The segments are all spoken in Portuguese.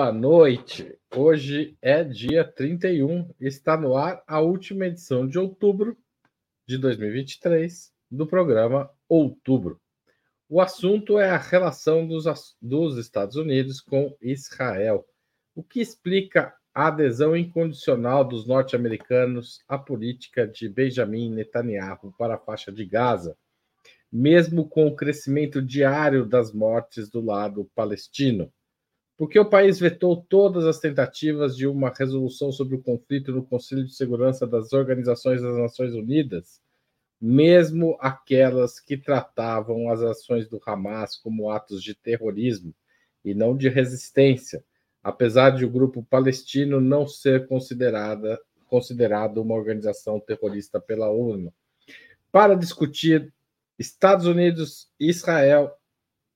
Boa noite. Hoje é dia 31, está no ar a última edição de outubro de 2023 do programa Outubro. O assunto é a relação dos, dos Estados Unidos com Israel, o que explica a adesão incondicional dos norte-americanos à política de Benjamin Netanyahu para a faixa de Gaza, mesmo com o crescimento diário das mortes do lado palestino porque o país vetou todas as tentativas de uma resolução sobre o conflito no Conselho de Segurança das Organizações das Nações Unidas, mesmo aquelas que tratavam as ações do Hamas como atos de terrorismo e não de resistência, apesar de o grupo palestino não ser considerada, considerado uma organização terrorista pela ONU. Para discutir Estados Unidos, Israel,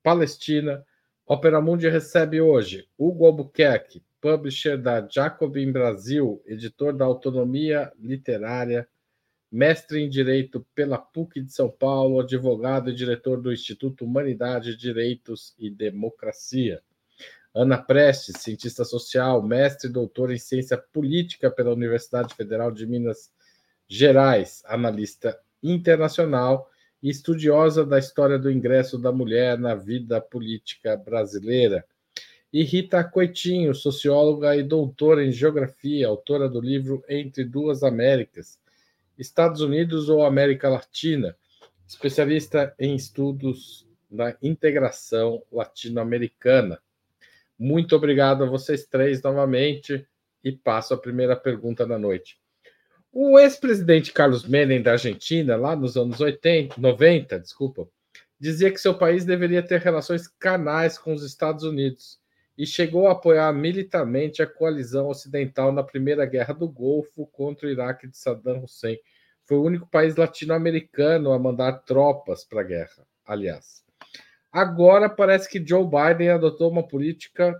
Palestina, Opera Mundi recebe hoje Hugo Albuquerque, publisher da Jacobin Brasil, editor da Autonomia Literária, mestre em Direito pela PUC de São Paulo, advogado e diretor do Instituto Humanidade, Direitos e Democracia. Ana Prestes, cientista social, mestre e doutor em ciência política pela Universidade Federal de Minas Gerais, analista internacional e estudiosa da história do ingresso da mulher na vida política brasileira. E Rita Coitinho, socióloga e doutora em geografia, autora do livro Entre Duas Américas, Estados Unidos ou América Latina, especialista em estudos da integração latino-americana. Muito obrigado a vocês três novamente e passo a primeira pergunta da noite. O ex-presidente Carlos Menem da Argentina, lá nos anos 80, 90, desculpa, dizia que seu país deveria ter relações canais com os Estados Unidos e chegou a apoiar militarmente a coalizão ocidental na Primeira Guerra do Golfo contra o Iraque de Saddam Hussein. Foi o único país latino-americano a mandar tropas para a guerra, aliás. Agora parece que Joe Biden adotou uma política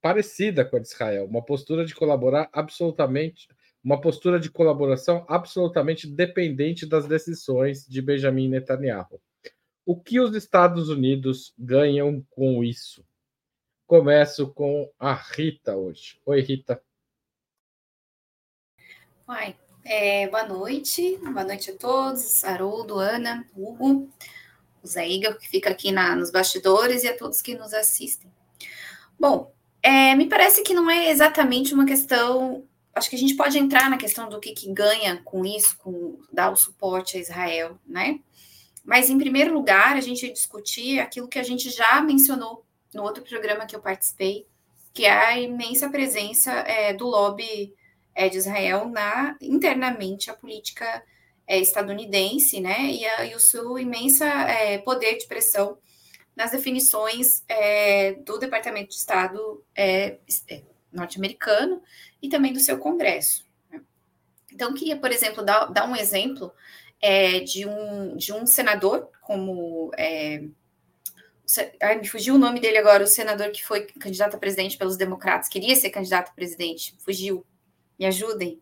parecida com a de Israel, uma postura de colaborar absolutamente uma postura de colaboração absolutamente dependente das decisões de Benjamin Netanyahu. O que os Estados Unidos ganham com isso? Começo com a Rita hoje. Oi, Rita. Oi, é, boa noite. Boa noite a todos. Haroldo, Ana, Hugo, o Zé Igor, que fica aqui na, nos bastidores, e a todos que nos assistem. Bom, é, me parece que não é exatamente uma questão acho que a gente pode entrar na questão do que, que ganha com isso, com dar o suporte a Israel, né? Mas, em primeiro lugar, a gente discutir aquilo que a gente já mencionou no outro programa que eu participei, que é a imensa presença é, do lobby é, de Israel na internamente a política é, estadunidense, né? E, a, e, o seu imensa é, poder de pressão nas definições é, do Departamento de Estado é, norte-americano e também do seu Congresso. Né? Então, queria, por exemplo, dar, dar um exemplo é, de, um, de um senador, como. É, ai, me fugiu o nome dele agora, o senador que foi candidato a presidente pelos democratas, queria ser candidato a presidente, fugiu. Me ajudem.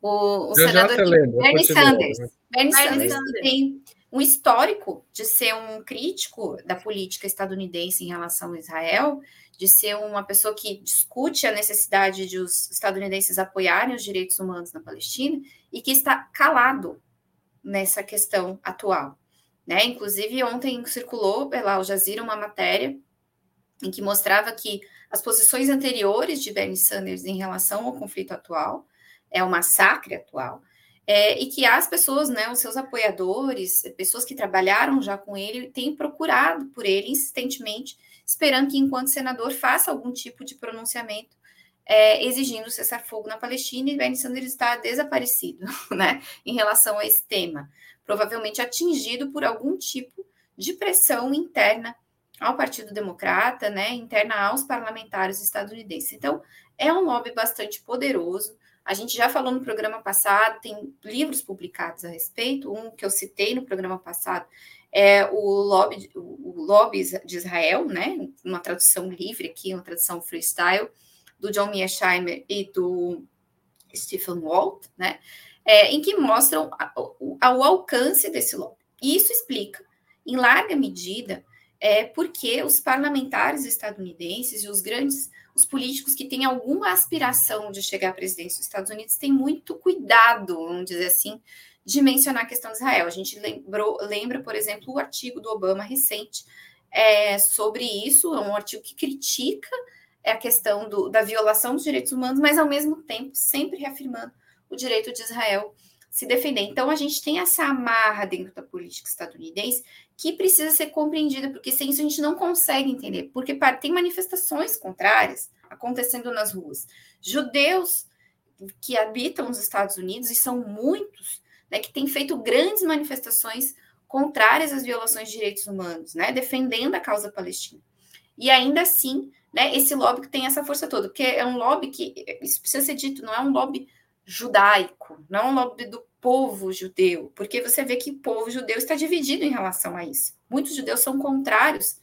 O, o senador lembro, Bernie Sanders. Bernie, Bernie Sanders, Sanders tem um histórico de ser um crítico da política estadunidense em relação a Israel, de ser uma pessoa que discute a necessidade de os estadunidenses apoiarem os direitos humanos na Palestina e que está calado nessa questão atual. Né? Inclusive, ontem circulou pela Al Jazeera uma matéria em que mostrava que as posições anteriores de Bernie Sanders em relação ao conflito atual, é o massacre atual, é, e que as pessoas, né, os seus apoiadores, pessoas que trabalharam já com ele, têm procurado por ele insistentemente esperando que, enquanto senador, faça algum tipo de pronunciamento é, exigindo cessar-fogo na Palestina e Bernie Sanders está desaparecido né, em relação a esse tema, provavelmente atingido por algum tipo de pressão interna ao Partido Democrata, né, interna aos parlamentares estadunidenses. Então, é um lobby bastante poderoso. A gente já falou no programa passado, tem livros publicados a respeito. Um que eu citei no programa passado é o lobby, o lobby de Israel, né? Uma tradução livre aqui, uma tradução freestyle, do John Mearsheimer e do Stephen Walt, né? É, em que mostram o, alcance desse lobby. Isso explica, em larga medida, é porque os parlamentares estadunidenses e os grandes, os políticos que têm alguma aspiração de chegar à presidência dos Estados Unidos têm muito cuidado, vamos dizer assim, de mencionar a questão de Israel. A gente lembrou, lembra, por exemplo, o artigo do Obama recente é, sobre isso, é um artigo que critica é, a questão do, da violação dos direitos humanos, mas ao mesmo tempo sempre reafirmando o direito de Israel se defender. Então a gente tem essa amarra dentro da política estadunidense que precisa ser compreendida, porque sem isso a gente não consegue entender, porque tem manifestações contrárias acontecendo nas ruas. Judeus que habitam os Estados Unidos, e são muitos, né, que têm feito grandes manifestações contrárias às violações de direitos humanos, né, defendendo a causa palestina. E ainda assim, né, esse lobby que tem essa força toda, porque é um lobby que, isso precisa ser dito, não é um lobby judaico, não é um lobby do povo judeu, porque você vê que o povo judeu está dividido em relação a isso. Muitos judeus são contrários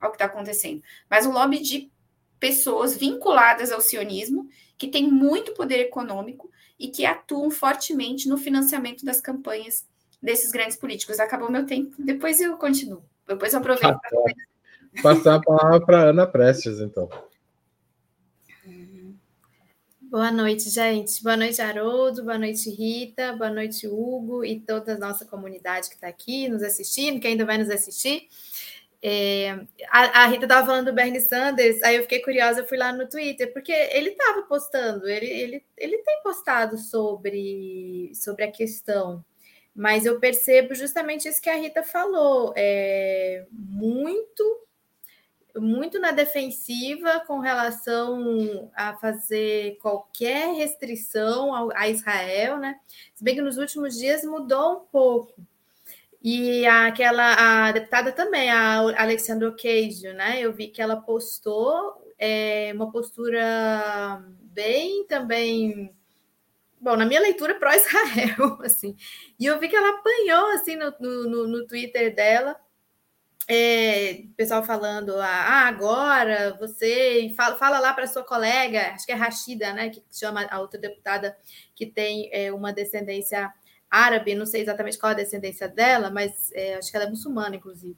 ao que está acontecendo, mas um lobby de pessoas vinculadas ao sionismo, que tem muito poder econômico e que atuam fortemente no financiamento das campanhas desses grandes políticos. Acabou meu tempo, depois eu continuo. Depois eu aproveito. Ah, tá. Passar a palavra para Ana Prestes, então. Boa noite, gente. Boa noite, Haroldo. Boa noite, Rita. Boa noite, Hugo e toda a nossa comunidade que está aqui nos assistindo, que ainda vai nos assistir. É, a, a, Rita estava falando do Bernie Sanders, aí eu fiquei curiosa, eu fui lá no Twitter, porque ele estava postando, ele, ele, ele tem postado sobre, sobre a questão, mas eu percebo justamente isso que a Rita falou, é, muito muito na defensiva com relação a fazer qualquer restrição a Israel, né? Se bem que nos últimos dias mudou um pouco. E aquela a deputada também, a Alexandra Ocasio, né? Eu vi que ela postou é, uma postura bem também bom, na minha leitura pró-Israel, assim. E eu vi que ela apanhou assim no, no, no Twitter dela é, pessoal falando, ah, agora você fala, fala lá para sua colega, acho que é Rashida, né, que chama a outra deputada que tem é, uma descendência árabe, não sei exatamente qual a descendência dela, mas é, acho que ela é muçulmana, inclusive.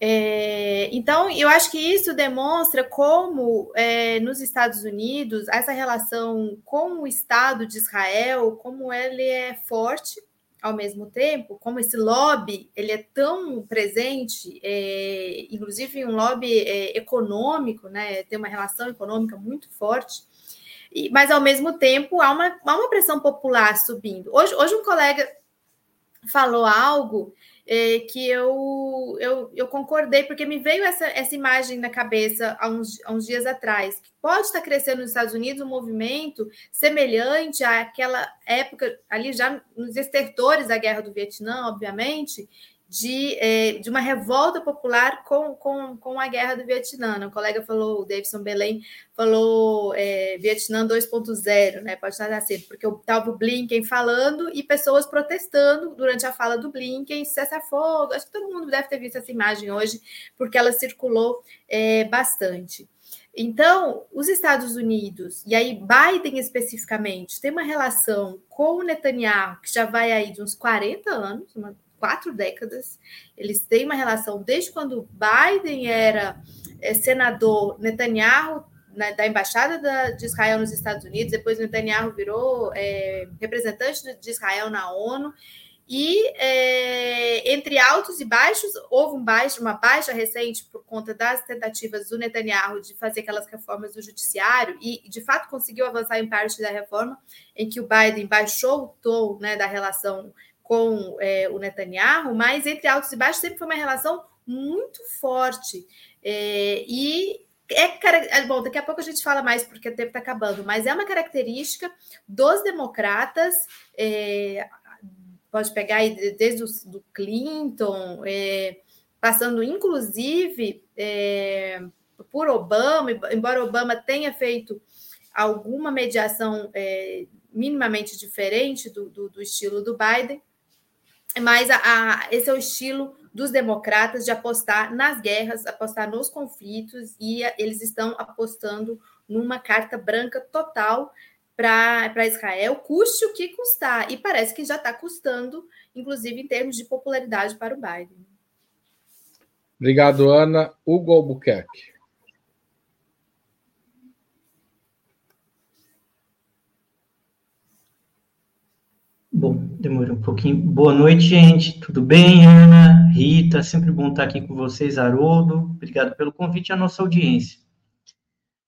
É, então, eu acho que isso demonstra como é, nos Estados Unidos essa relação com o Estado de Israel, como ele é forte, ao mesmo tempo, como esse lobby ele é tão presente, é, inclusive um lobby é, econômico, né, tem uma relação econômica muito forte, e, mas ao mesmo tempo há uma, há uma pressão popular subindo. Hoje, hoje um colega falou algo é, que eu, eu, eu concordei, porque me veio essa, essa imagem na cabeça há uns, há uns dias atrás, que pode estar crescendo nos Estados Unidos um movimento semelhante àquela época, ali já nos estertores da Guerra do Vietnã, obviamente, de, é, de uma revolta popular com, com, com a guerra do Vietnã. O colega falou, o Davidson Belém falou é, Vietnã 2.0, né? Pode estar assim, porque estava o Blinken falando e pessoas protestando durante a fala do Blinken, cessa fogo. Acho que todo mundo deve ter visto essa imagem hoje, porque ela circulou é, bastante. Então, os Estados Unidos, e aí Biden especificamente, tem uma relação com o Netanyahu, que já vai aí de uns 40 anos, uma quatro décadas. Eles têm uma relação desde quando Biden era é, senador, Netanyahu na, da embaixada da, de Israel nos Estados Unidos, depois Netanyahu virou é, representante de Israel na ONU. E é, entre altos e baixos, houve um baixo, uma baixa recente por conta das tentativas do Netanyahu de fazer aquelas reformas do judiciário, e de fato conseguiu avançar em parte da reforma, em que o Biden baixou o tom né, da relação com é, o Netanyahu, mas entre altos e baixos sempre foi uma relação muito forte. É, e é, é bom, daqui a pouco a gente fala mais porque o tempo está acabando, mas é uma característica dos democratas. É, pode pegar aí desde o do Clinton, é, passando inclusive é, por Obama, embora Obama tenha feito alguma mediação é, minimamente diferente do, do, do estilo do Biden, mas a, a, esse é o estilo dos democratas de apostar nas guerras, apostar nos conflitos, e a, eles estão apostando numa carta branca total para Israel, custe o que custar. E parece que já está custando, inclusive em termos de popularidade para o Biden. Obrigado, Ana. Hugo Albuquerque. Bom, demorou um pouquinho. Boa noite, gente. Tudo bem, Ana, Rita? Sempre bom estar aqui com vocês, Haroldo. Obrigado pelo convite à nossa audiência.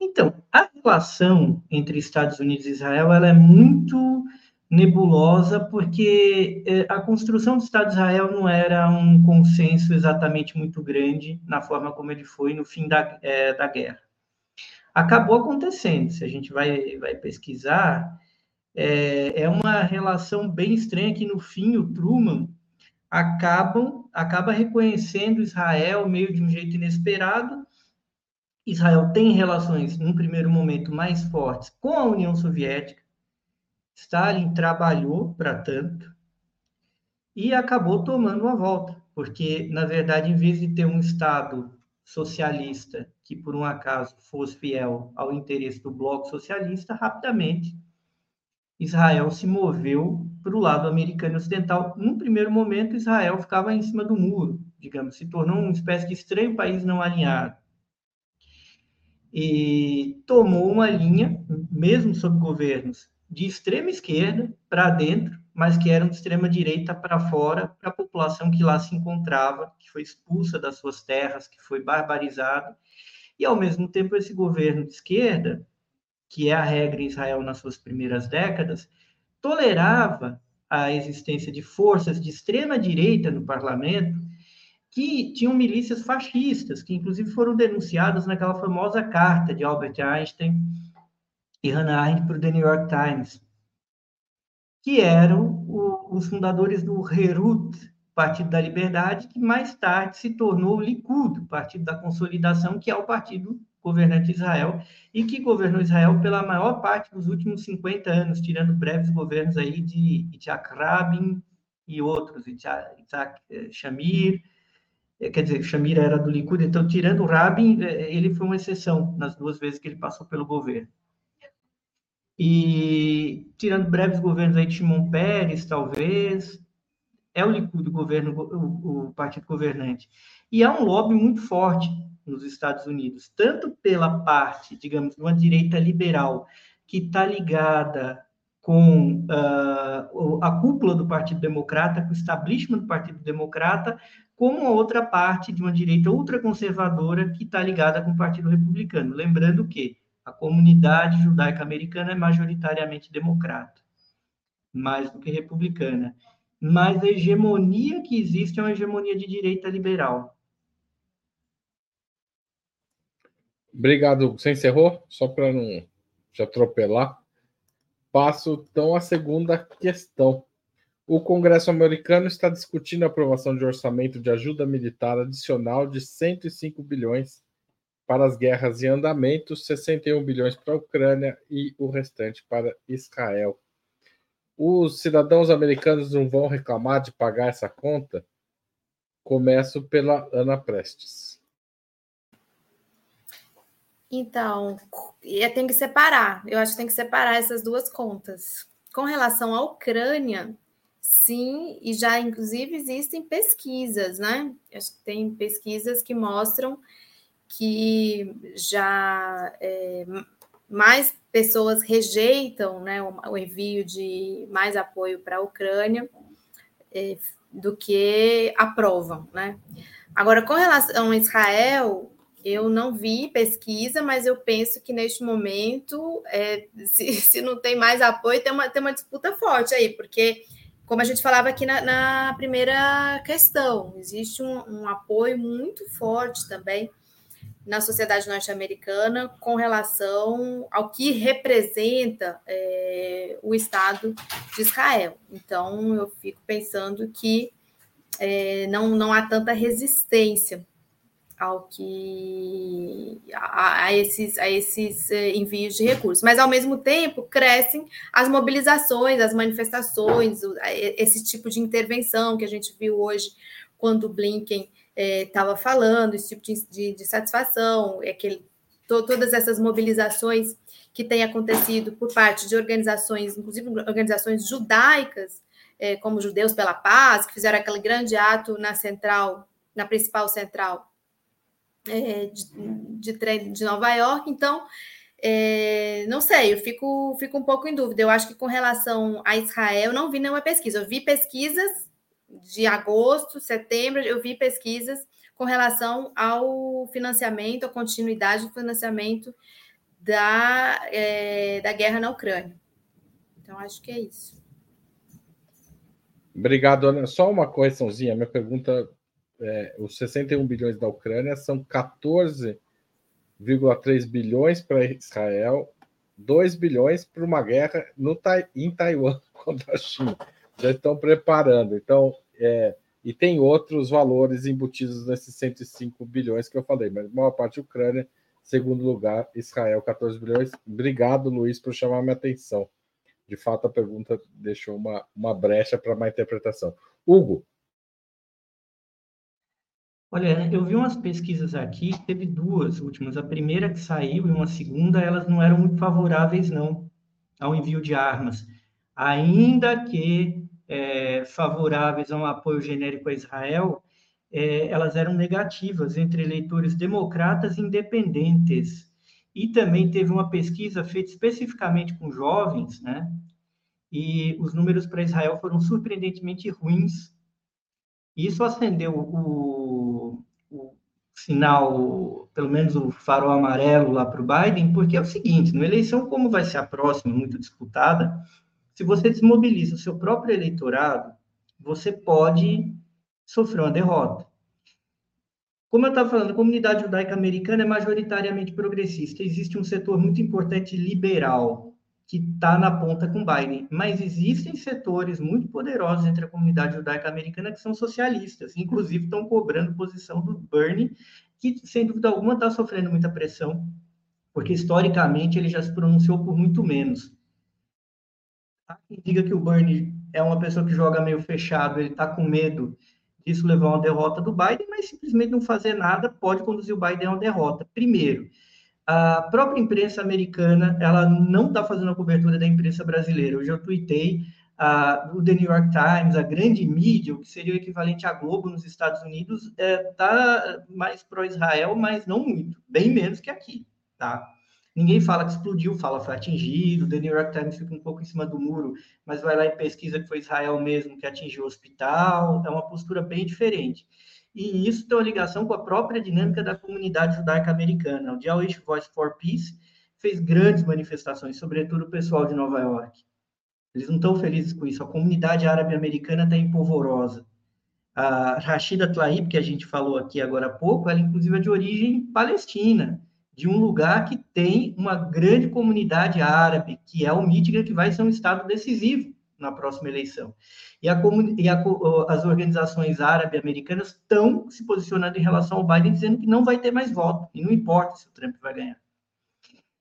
Então, a relação entre Estados Unidos e Israel ela é muito nebulosa porque eh, a construção do Estado de Israel não era um consenso exatamente muito grande na forma como ele foi no fim da, é, da guerra. Acabou acontecendo. Se a gente vai, vai pesquisar, é, é uma relação bem estranha que no fim o Truman acabam acaba reconhecendo Israel meio de um jeito inesperado. Israel tem relações, num primeiro momento, mais fortes com a União Soviética. Stalin trabalhou para tanto e acabou tomando uma volta, porque, na verdade, em vez de ter um Estado socialista que, por um acaso, fosse fiel ao interesse do bloco socialista, rapidamente Israel se moveu para o lado americano ocidental. Num primeiro momento, Israel ficava em cima do muro, digamos, se tornou uma espécie de estranho país não alinhado. E tomou uma linha, mesmo sob governos de extrema esquerda para dentro, mas que eram de extrema direita para fora, para a população que lá se encontrava, que foi expulsa das suas terras, que foi barbarizada. E, ao mesmo tempo, esse governo de esquerda que é a regra em Israel nas suas primeiras décadas, tolerava a existência de forças de extrema direita no parlamento que tinham milícias fascistas, que inclusive foram denunciadas naquela famosa carta de Albert Einstein e Hannah Arendt para o The New York Times, que eram o, os fundadores do Herut, Partido da Liberdade, que mais tarde se tornou o Likud, Partido da Consolidação, que é o partido governante de Israel, e que governou Israel pela maior parte dos últimos 50 anos, tirando breves governos aí de Itzhak Rabin e outros, Itzhak eh, Shamir, eh, quer dizer, Shamir era do Likud, então, tirando Rabin, eh, ele foi uma exceção nas duas vezes que ele passou pelo governo. E tirando breves governos aí de Shimon Peres, talvez, é o Likud o governo, o, o partido governante. E há um lobby muito forte nos Estados Unidos, tanto pela parte, digamos, de uma direita liberal que está ligada com uh, a cúpula do Partido Democrata, com o establishment do Partido Democrata, como a outra parte de uma direita ultraconservadora que está ligada com o Partido Republicano. Lembrando que a comunidade judaica americana é majoritariamente democrata, mais do que republicana. Mas a hegemonia que existe é uma hegemonia de direita liberal. Obrigado. Você encerrou? Só para não te atropelar. Passo então à segunda questão. O Congresso americano está discutindo a aprovação de orçamento de ajuda militar adicional de 105 bilhões para as guerras em andamento, 61 bilhões para a Ucrânia e o restante para Israel. Os cidadãos americanos não vão reclamar de pagar essa conta? Começo pela Ana Prestes. Então, é, tem que separar. Eu acho que tem que separar essas duas contas. Com relação à Ucrânia, sim, e já inclusive existem pesquisas, né? Acho que tem pesquisas que mostram que já é, mais pessoas rejeitam né, o, envio de mais apoio para a Ucrânia é, do que aprovam, né? Agora, com relação a Israel, eu não vi pesquisa, mas eu penso que neste momento, é, se, se, não tem mais apoio, tem uma, tem uma disputa forte aí, porque, como a gente falava aqui na, na primeira questão, existe um, um, apoio muito forte também na sociedade norte-americana com relação ao que representa é, o Estado de Israel. Então, eu fico pensando que é, não, não há tanta resistência ao que a, a, esses, a esses eh, envios de recursos. Mas, ao mesmo tempo, crescem as mobilizações, as manifestações, esse tipo de intervenção que a gente viu hoje quando o Blinken estava eh, falando, esse tipo de, de, de satisfação, é to, todas essas mobilizações que têm acontecido por parte de organizações, inclusive organizações judaicas, eh, como Judeus pela Paz, que fizeram aquele grande ato na central, na principal central é, de, de de Nova York. Então, é, não sei, eu fico, fico um pouco em dúvida. Eu acho que com relação a Israel, não vi nenhuma pesquisa. Eu vi pesquisas de agosto, setembro, eu vi pesquisas com relação ao financiamento, a continuidade do financiamento da, é, da guerra na Ucrânia. Então, acho que é isso. Obrigado, Ana. Só uma correçãozinha. Minha pergunta: é, os 61 bilhões da Ucrânia são 14,3 bilhões para Israel, 2 bilhões para uma guerra no, em Taiwan contra a China. Já estão preparando. Então, é, e tem outros valores embutidos nesses 105 bilhões que eu falei, mas maior parte Ucrânia, segundo lugar, Israel, 14 bilhões. Obrigado, Luiz, por chamar minha atenção. De fato, a pergunta deixou uma, uma brecha para uma interpretação. Hugo. Olha, eu vi umas pesquisas aqui, teve duas últimas. A primeira que saiu e uma segunda, elas não eram muito favoráveis, não, ao envio de armas. Ainda que é, favoráveis a um apoio genérico a Israel, é, elas eram negativas entre eleitores democratas e independentes. E também teve uma pesquisa feita especificamente com jovens, né? E os números para Israel foram surpreendentemente ruins. Isso acendeu o, sinal, pelo menos o farol amarelo lá para o Biden, porque é o seguinte: numa eleição como vai ser a próxima, muito disputada, se você desmobiliza o seu próprio eleitorado, você pode sofrer uma derrota. Como eu estava falando, a comunidade judaica americana é majoritariamente progressista. Existe um setor muito importante liberal que está na ponta com Biden, mas existem setores muito poderosos entre a comunidade judaica americana que são socialistas, inclusive estão cobrando posição do Bernie, que sem dúvida alguma está sofrendo muita pressão, porque historicamente ele já se pronunciou por muito menos. Há quem diga que o Bernie é uma pessoa que joga meio fechado, ele está com medo disso levar a uma derrota do Biden, mas simplesmente não fazer nada pode conduzir o Biden a uma derrota. Primeiro, a própria imprensa americana, ela não está fazendo a cobertura da imprensa brasileira. Hoje eu tuitei uh, o The New York Times, a grande mídia, o que seria o equivalente à Globo nos Estados Unidos, está é, tá mais pró-Israel, mas não muito, bem menos que aqui, tá? Ninguém fala que explodiu, fala foi atingido. The New York Times fica um pouco em cima do muro, mas vai lá e pesquisa que foi Israel mesmo que atingiu o hospital. É uma postura bem diferente. E isso tem uma ligação com a própria dinâmica da comunidade judaica americana. O Jewish Voice for Peace fez grandes manifestações, sobretudo o pessoal de Nova York. Eles não estão felizes com isso. A comunidade árabe americana está empolvorosa. A Rashida Tlaib, que a gente falou aqui agora há pouco, ela inclusive é de origem palestina de um lugar que tem uma grande comunidade árabe, que é o Mítica, que vai ser um estado decisivo na próxima eleição. E, a, e a, as organizações árabes americanas estão se posicionando em relação ao Biden, dizendo que não vai ter mais voto, e não importa se o Trump vai ganhar.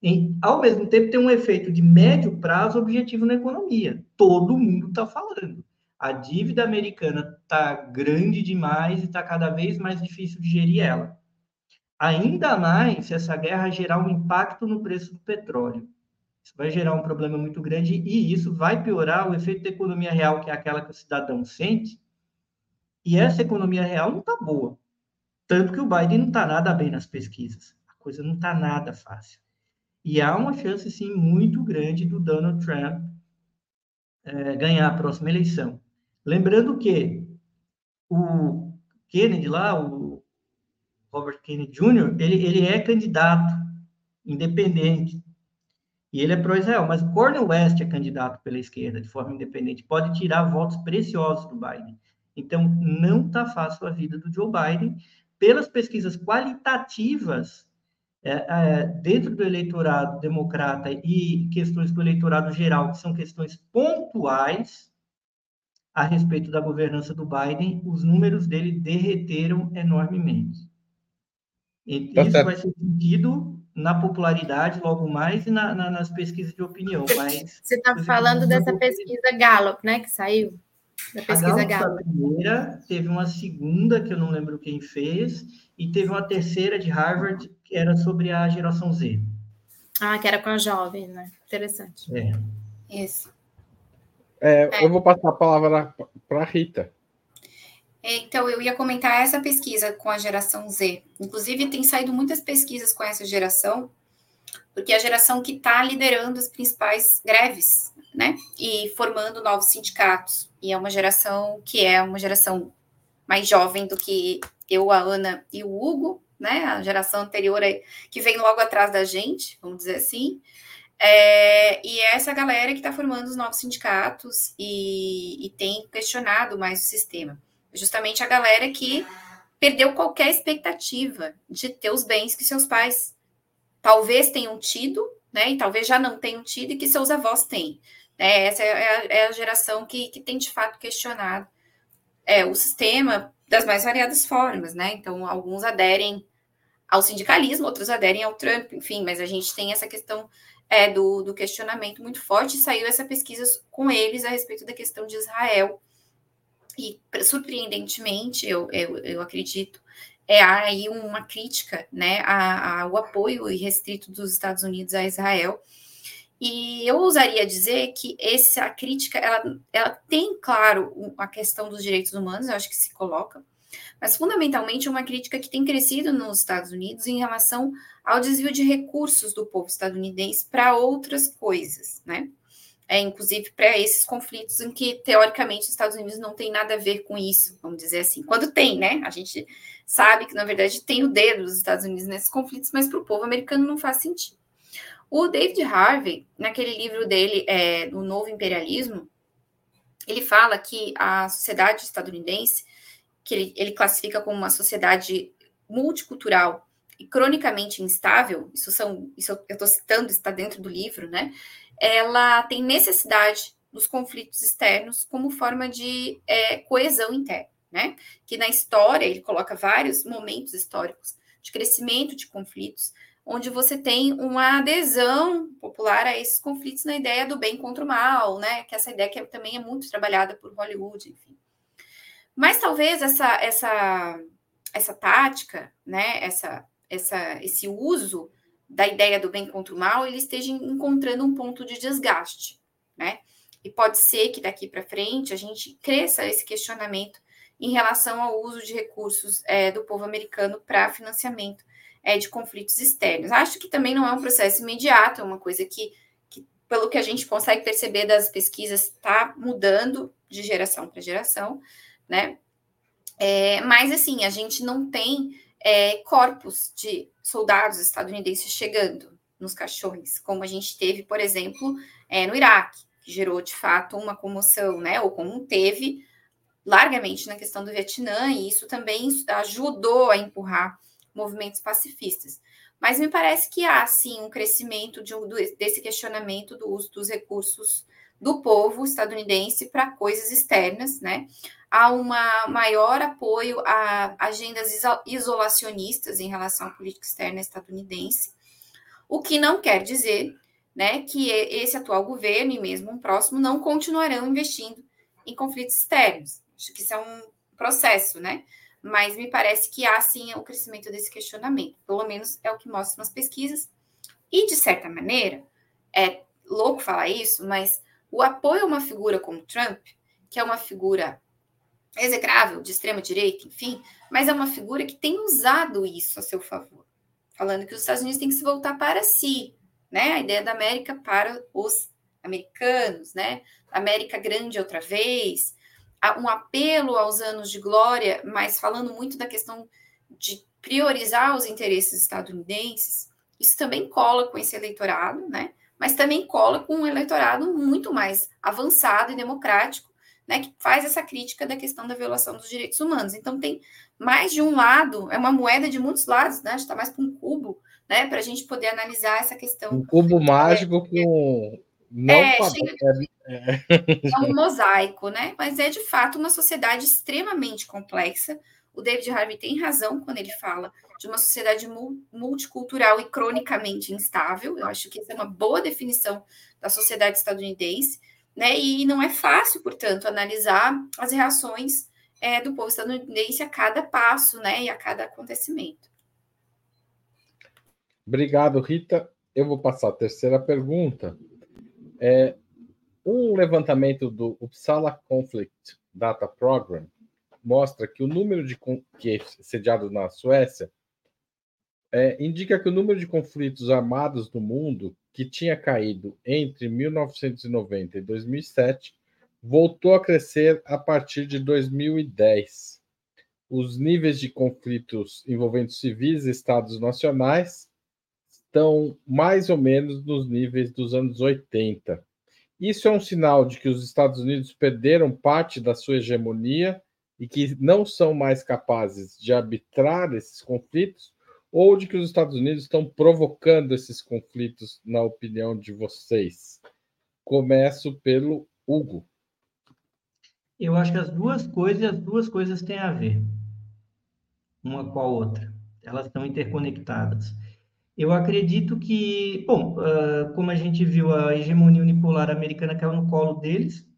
E, ao mesmo tempo, tem um efeito de médio prazo objetivo na economia. Todo mundo está falando. A dívida americana está grande demais e está cada vez mais difícil de gerir ela. Ainda mais se essa guerra gerar um impacto no preço do petróleo. Isso vai gerar um problema muito grande e isso vai piorar o efeito da economia real, que é aquela que o cidadão sente. E essa economia real não está boa. Tanto que o Biden não está nada bem nas pesquisas. A coisa não está nada fácil. E há uma chance, sim, muito grande do Donald Trump é, ganhar a próxima eleição. Lembrando que o Kennedy lá, o Robert Kennedy Jr., ele, ele é candidato independente. E ele é pró-Israel, mas Cornel West é candidato pela esquerda de forma independente. Pode tirar votos preciosos do Biden. Então, não está fácil a vida do Joe Biden. Pelas pesquisas qualitativas, é, é, dentro do eleitorado democrata e questões do eleitorado geral, que são questões pontuais a respeito da governança do Biden, os números dele derreteram enormemente. Tá isso vai ser sentido na popularidade logo mais e na, na, nas pesquisas de opinião. Mas você está falando dessa pesquisa Gallup, né, que saiu? Da pesquisa a Gallup, Gallup. A primeira, teve uma segunda que eu não lembro quem fez e teve uma terceira de Harvard que era sobre a geração Z. Ah, que era com a jovem, né? Interessante. É. Isso. É, é. Eu vou passar a palavra para a Rita. Então, eu ia comentar essa pesquisa com a geração Z. Inclusive, tem saído muitas pesquisas com essa geração, porque é a geração que está liderando as principais greves, né? E formando novos sindicatos. E é uma geração que é uma geração mais jovem do que eu, a Ana e o Hugo, né? A geração anterior que vem logo atrás da gente, vamos dizer assim. É, e é essa galera que está formando os novos sindicatos e, e tem questionado mais o sistema. Justamente a galera que perdeu qualquer expectativa de ter os bens que seus pais talvez tenham tido, né? E talvez já não tenham tido e que seus avós têm. Né? Essa é a, é a geração que, que tem de fato questionado é, o sistema das mais variadas formas, né? Então, alguns aderem ao sindicalismo, outros aderem ao Trump, enfim, mas a gente tem essa questão é, do, do questionamento muito forte. Saiu essa pesquisa com eles a respeito da questão de Israel. E, surpreendentemente, eu, eu, eu acredito, é aí uma crítica né, ao apoio irrestrito dos Estados Unidos a Israel. E eu ousaria dizer que essa crítica, ela, ela tem, claro, a questão dos direitos humanos, eu acho que se coloca, mas fundamentalmente uma crítica que tem crescido nos Estados Unidos em relação ao desvio de recursos do povo estadunidense para outras coisas, né? É, inclusive para esses conflitos em que, teoricamente, os Estados Unidos não tem nada a ver com isso, vamos dizer assim. Quando tem, né? A gente sabe que, na verdade, tem o dedo dos Estados Unidos nesses conflitos, mas para o povo americano não faz sentido. O David Harvey, naquele livro dele, é, O Novo Imperialismo, ele fala que a sociedade estadunidense, que ele, ele classifica como uma sociedade multicultural e cronicamente instável, isso são, isso eu estou citando, está dentro do livro, né? Ela tem necessidade dos conflitos externos como forma de é, coesão interna né? Que na história ele coloca vários momentos históricos de crescimento de conflitos, onde você tem uma adesão popular a esses conflitos na ideia do bem contra o mal, né? Que essa ideia que também é muito trabalhada por Hollywood, enfim. Mas talvez essa essa essa tática, né? Essa essa esse uso da ideia do bem contra o mal, ele esteja encontrando um ponto de desgaste, né? E pode ser que daqui para frente a gente cresça esse questionamento em relação ao uso de recursos é, do povo americano para financiamento é, de conflitos externos. Acho que também não é um processo imediato, é uma coisa que, que pelo que a gente consegue perceber das pesquisas, está mudando de geração para geração, né? É, mas assim, a gente não tem é, corpos de soldados estadunidenses chegando nos caixões, como a gente teve, por exemplo, é, no Iraque, que gerou de fato uma comoção, né? Ou como teve largamente na questão do Vietnã, e isso também ajudou a empurrar movimentos pacifistas. Mas me parece que há, sim, um crescimento de, desse questionamento do uso dos recursos do povo estadunidense para coisas externas, né? Há um maior apoio a agendas isolacionistas em relação à política externa estadunidense, o que não quer dizer né, que esse atual governo e mesmo um próximo não continuarão investindo em conflitos externos. Acho que isso é um processo, né? Mas me parece que há sim o crescimento desse questionamento. Pelo menos é o que mostram as pesquisas. E, de certa maneira, é louco falar isso, mas o apoio a uma figura como Trump, que é uma figura execrável, de extrema direita, enfim, mas é uma figura que tem usado isso a seu favor, falando que os Estados Unidos têm que se voltar para si, né? A ideia da América para os americanos, né? América grande outra vez, um apelo aos anos de glória, mas falando muito da questão de priorizar os interesses estadunidenses, isso também cola com esse eleitorado, né? Mas também cola com um eleitorado muito mais avançado e democrático, né? Que faz essa crítica da questão da violação dos direitos humanos. Então tem mais de um lado, é uma moeda de muitos lados, né? A gente está mais para um cubo, né? Para a gente poder analisar essa questão. Um cubo mágico é, com não é, chega... é. é um mosaico, né? Mas é de fato uma sociedade extremamente complexa. O David Harvey tem razão quando ele fala de uma sociedade multicultural e cronicamente instável. Eu acho que essa é uma boa definição da sociedade estadunidense, né? E não é fácil, portanto, analisar as reações é, do povo estadunidense a cada passo, né? E a cada acontecimento. Obrigado, Rita. Eu vou passar a terceira pergunta é, um levantamento do Uppsala Conflict Data Program mostra que o número de que é sediado na Suécia é, indica que o número de conflitos armados no mundo, que tinha caído entre 1990 e 2007, voltou a crescer a partir de 2010. Os níveis de conflitos envolvendo civis e estados nacionais estão mais ou menos nos níveis dos anos 80. Isso é um sinal de que os Estados Unidos perderam parte da sua hegemonia e que não são mais capazes de arbitrar esses conflitos ou de que os Estados Unidos estão provocando esses conflitos, na opinião de vocês? Começo pelo Hugo. Eu acho que as duas coisas, as duas coisas têm a ver uma com a outra. Elas estão interconectadas. Eu acredito que, bom, uh, como a gente viu, a hegemonia unipolar americana caiu no colo deles.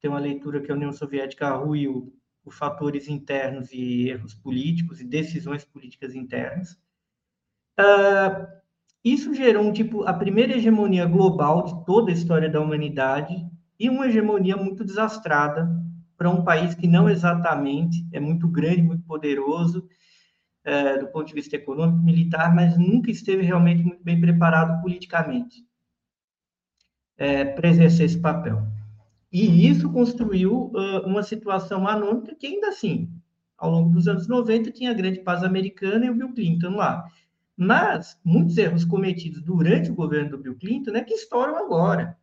Tem uma leitura que a União Soviética ruiu por fatores internos e erros políticos e decisões políticas internas. Uh, isso gerou um tipo a primeira hegemonia global de toda a história da humanidade e uma hegemonia muito desastrada para um país que não exatamente é muito grande, muito poderoso uh, do ponto de vista econômico, militar, mas nunca esteve realmente muito bem preparado politicamente uh, para exercer esse papel. E isso construiu uh, uma situação anônima que ainda assim, ao longo dos anos 90, tinha a grande paz americana e o Bill Clinton lá. Mas muitos erros cometidos durante o governo do Bill Clinton é que estouram agora.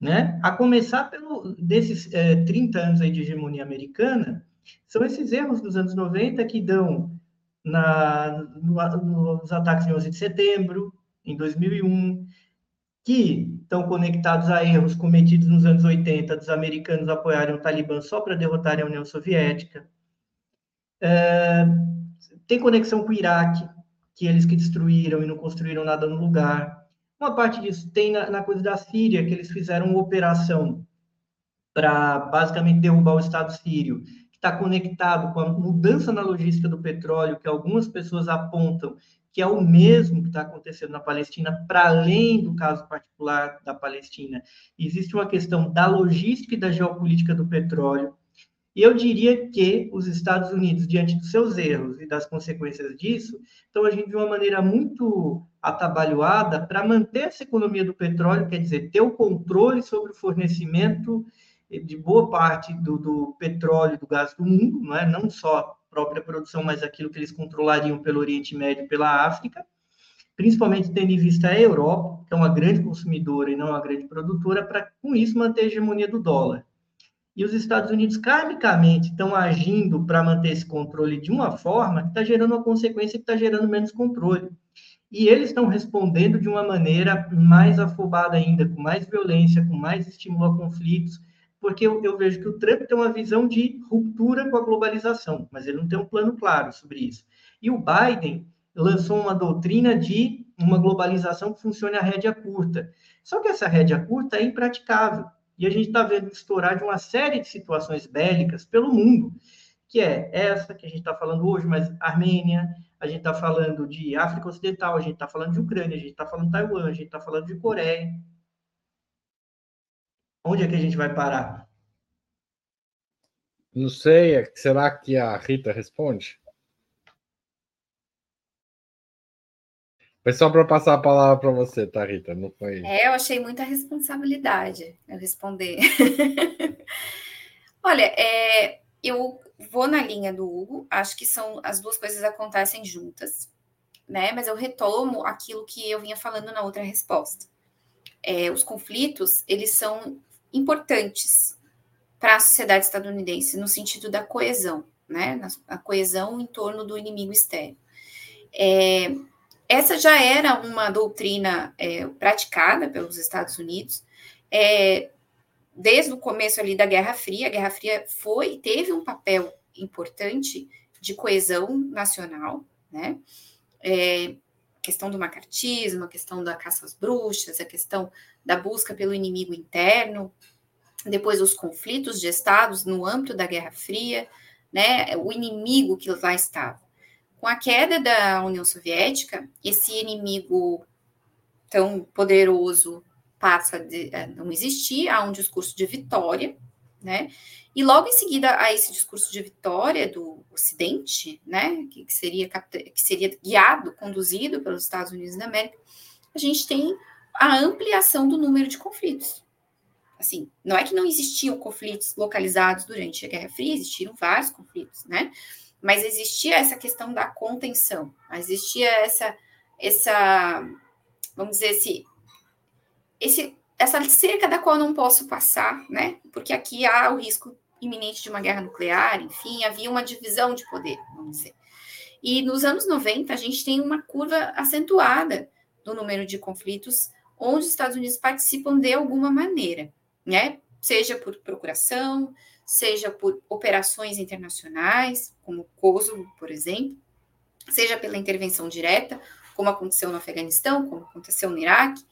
Né? A começar pelo desses é, 30 anos aí de hegemonia americana, são esses erros dos anos 90 que dão na, no, nos ataques em 11 de setembro, em 2001, que estão conectados a erros cometidos nos anos 80 dos americanos apoiarem o Talibã só para derrotarem a União Soviética. É, tem conexão com o Iraque, que eles que destruíram e não construíram nada no lugar. Uma parte disso tem na, na coisa da Síria, que eles fizeram uma operação para basicamente derrubar o Estado sírio, que está conectado com a mudança na logística do petróleo, que algumas pessoas apontam que é o mesmo que está acontecendo na Palestina, para além do caso particular da Palestina. Existe uma questão da logística e da geopolítica do petróleo, e eu diria que os Estados Unidos, diante dos seus erros e das consequências disso, estão agindo de uma maneira muito atabalhoada para manter essa economia do petróleo, quer dizer, ter o controle sobre o fornecimento de boa parte do, do petróleo, do gás do mundo, não é? Não só própria produção, mas aquilo que eles controlariam pelo Oriente Médio, pela África, principalmente tendo em vista a Europa, que é uma grande consumidora e não uma grande produtora, para com isso manter a hegemonia do dólar. E os Estados Unidos, karmicamente, estão agindo para manter esse controle de uma forma que está gerando uma consequência que está gerando menos controle. E eles estão respondendo de uma maneira mais afobada ainda, com mais violência, com mais estímulo a conflitos, porque eu, eu, vejo que o Trump tem uma visão de ruptura com a globalização, mas ele não tem um plano claro sobre isso. E o Biden lançou uma doutrina de uma globalização que funcione a rédea curta. Só que essa rédea curta é impraticável. E a gente está vendo estourar de uma série de situações bélicas pelo mundo, que é essa que a gente está falando hoje, mas Armênia, a gente está falando de África Ocidental, a gente está falando de Ucrânia, a gente está falando de Taiwan, a gente está falando de Coreia. Onde é que a gente vai parar? Não sei, será que a Rita responde? Foi só para passar a palavra para você, tá, Rita? Não foi. É, eu achei muita responsabilidade eu responder. Olha, é, eu vou na linha do Hugo, acho que são as duas coisas acontecem juntas, né? Mas eu retomo aquilo que eu vinha falando na outra resposta. É, os conflitos, eles são importantes para a sociedade estadunidense no sentido da coesão, né? A coesão em torno do inimigo externo. É, essa já era uma doutrina é, praticada pelos Estados Unidos é, desde o começo ali da Guerra Fria. A Guerra Fria foi teve um papel importante de coesão nacional, né? É, questão do macartismo, a questão da caça às bruxas, a questão da busca pelo inimigo interno, depois os conflitos de estados no âmbito da Guerra Fria, né? O inimigo que lá estava. Com a queda da União Soviética, esse inimigo tão poderoso passa a não existir, há um discurso de vitória, né? E logo em seguida a esse discurso de vitória do Ocidente, né, que, seria, que seria guiado, conduzido pelos Estados Unidos da América, a gente tem a ampliação do número de conflitos. Assim, não é que não existiam conflitos localizados durante a Guerra Fria, existiram vários conflitos, né? Mas existia essa questão da contenção, existia essa, essa, vamos dizer, esse, esse, essa cerca da qual não posso passar, né? Porque aqui há o risco iminente de uma guerra nuclear, enfim, havia uma divisão de poder, vamos dizer. E nos anos 90, a gente tem uma curva acentuada do número de conflitos onde os Estados Unidos participam de alguma maneira, né? Seja por procuração, seja por operações internacionais, como o Kosovo, por exemplo, seja pela intervenção direta, como aconteceu no Afeganistão, como aconteceu no Iraque,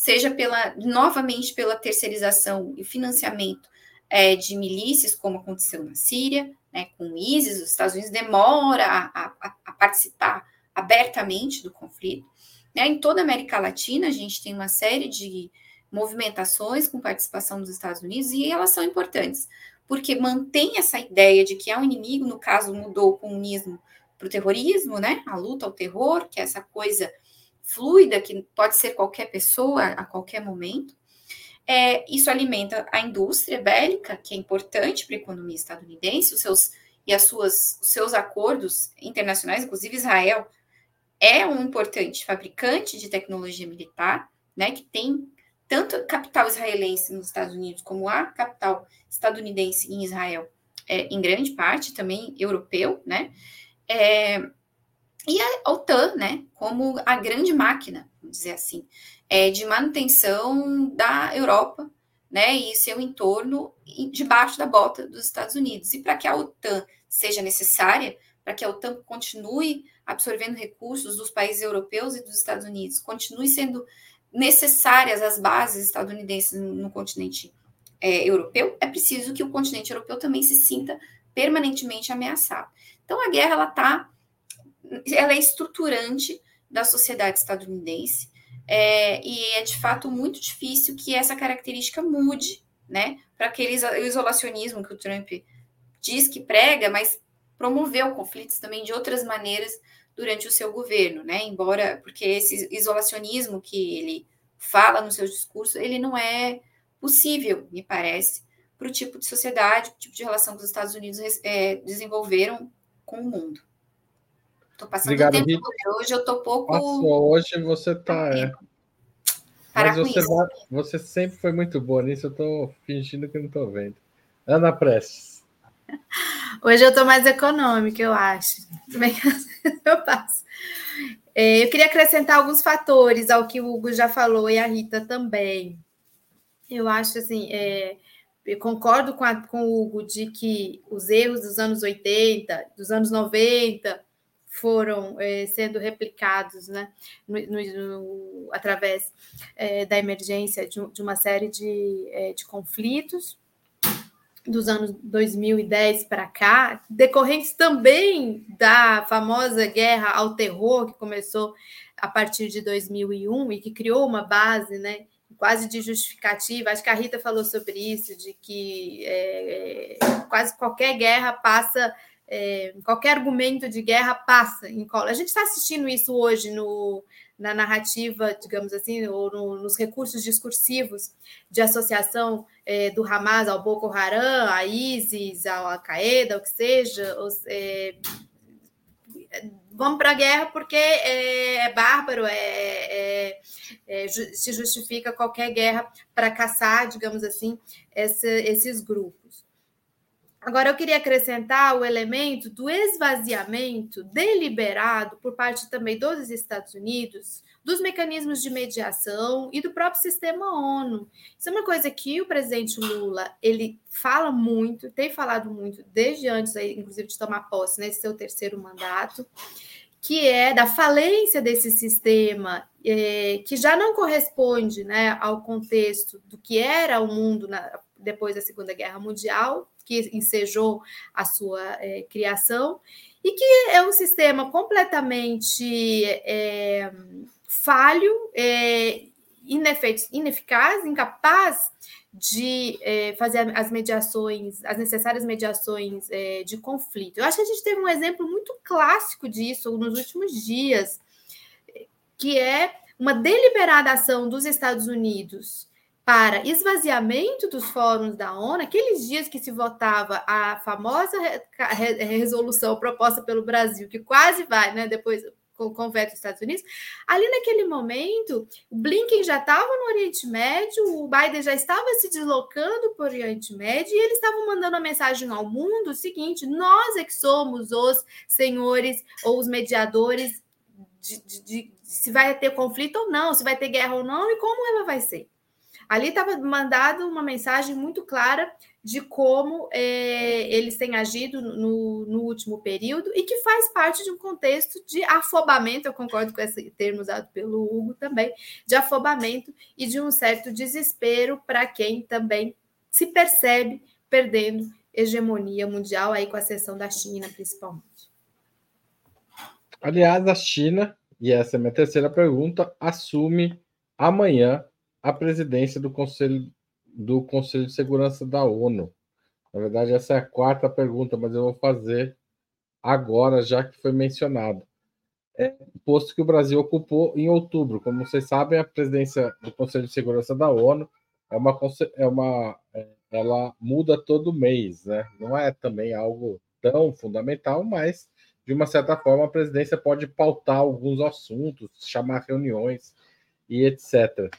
seja pela novamente pela terceirização e financiamento é, de milícias, como aconteceu na Síria, né, com o ISIS, os Estados Unidos demora a, a, a participar abertamente do conflito. Né? Em toda a América Latina, a gente tem uma série de movimentações com participação dos Estados Unidos e elas são importantes, porque mantém essa ideia de que há um inimigo, no caso, mudou o comunismo para o terrorismo, né? A luta ao terror, que é essa coisa fluida que pode ser qualquer pessoa a qualquer momento. É, isso alimenta a indústria bélica, que é importante para a economia estadunidense, os seus e as suas, os seus acordos internacionais, inclusive Israel é um importante fabricante de tecnologia militar, né, que tem tanto capital israelense nos Estados Unidos como a capital estadunidense em Israel, é, em grande parte também europeu, né, é, e a OTAN, né, como a grande máquina, vamos dizer assim, é, de manutenção da Europa né, e seu entorno debaixo da bota dos Estados Unidos. E para que a OTAN seja necessária, para que a OTAN continue absorvendo recursos dos países europeus e dos Estados Unidos, continue sendo necessárias as bases estadunidenses no, continente é, europeu, é preciso que o continente europeu também se sinta permanentemente ameaçado. Então a guerra ela tá, ela é estruturante da sociedade estadunidense é, e é de fato muito difícil que essa característica mude, né? Para aquele isolacionismo que o Trump diz que prega, mas promoveu conflitos também de outras maneiras durante o seu governo, né? Embora, porque esse isolacionismo que ele fala no seu discurso, ele não é possível, me parece, para o tipo de sociedade, o tipo de relação que os Estados Unidos é, desenvolveram com o mundo. Tô passando Obrigado, tempo Rita. hoje, eu tô pouco. Passou, hoje você tá. É. Mas você, vai, você sempre foi muito boa nisso, eu tô fingindo que não tô vendo. Ana Prestes. Hoje eu tô mais econômica, eu acho. eu passo. É, eu queria acrescentar alguns fatores ao que o Hugo já falou e a Rita também. Eu acho assim, é, eu concordo com, a, com o Hugo de que os erros dos anos 80, dos anos 90, foram é, sendo replicados né, no, no, através é, da emergência de, de, uma série de, é, de conflitos dos anos 2010 para cá, decorrentes também da famosa guerra ao terror que começou a partir de 2001 e que criou uma base, né, quase de justificativa. Acho que a Rita falou sobre isso, de que é, quase qualquer guerra passa é, qualquer argumento de guerra passa em cola. A gente está assistindo isso hoje no, na narrativa, digamos assim, ou no, nos recursos discursivos de associação é, do Hamas ao Boko Haram, a ISIS, ao Al-Qaeda, o que seja. Os, é, vamos para a guerra porque é, é bárbaro, é, é, é se justifica qualquer guerra para caçar, digamos assim, essa, esses grupos. Agora, eu queria acrescentar o elemento do esvaziamento deliberado por parte também dos Estados Unidos dos mecanismos de mediação e do próprio sistema ONU. Isso é uma coisa que o presidente Lula ele fala muito, tem falado muito desde antes, inclusive, de tomar posse nesse seu terceiro mandato, que é da falência desse sistema é, que já não corresponde né, ao contexto do que era o mundo na, depois da Segunda Guerra Mundial que ensejou a sua é, criação, e que é um sistema completamente é, falho, é, ineficaz, incapaz de é, fazer as mediações, as necessárias mediações é, de conflito. Eu acho que a gente teve um exemplo muito clássico disso nos últimos dias, que é uma deliberada ação dos Estados Unidos para esvaziamento dos fóruns da ONU, aqueles dias que se votava a famosa resolução proposta pelo Brasil, que quase vai, né, depois com o veto dos Estados Unidos, ali naquele momento, o Blinken já estava no Oriente Médio, o Biden já estava se deslocando para o Oriente Médio, e eles estavam mandando a mensagem ao mundo o seguinte: nós é que somos os senhores ou os mediadores de, de, de se vai ter conflito ou não, se vai ter guerra ou não, e como ela vai ser. Ali estava mandado uma mensagem muito clara de como é, eles têm agido no, no, último período e que faz parte de um contexto de afobamento, eu concordo com esse termo usado pelo Hugo também, de afobamento e de um certo desespero para quem também se percebe perdendo hegemonia mundial, aí com a seção da China, principalmente. Aliás, a China, e essa é a minha terceira pergunta, assume amanhã a presidência do Conselho do Conselho de Segurança da ONU? Na verdade, essa é a quarta pergunta, mas eu vou fazer agora, já que foi mencionado. É, posto que o Brasil ocupou em outubro. Como vocês sabem, a presidência do Conselho de Segurança da ONU é uma, é uma é, ela muda todo mês, né? Não é também algo tão fundamental, mas de uma certa forma a presidência pode pautar alguns assuntos, chamar reuniões e etc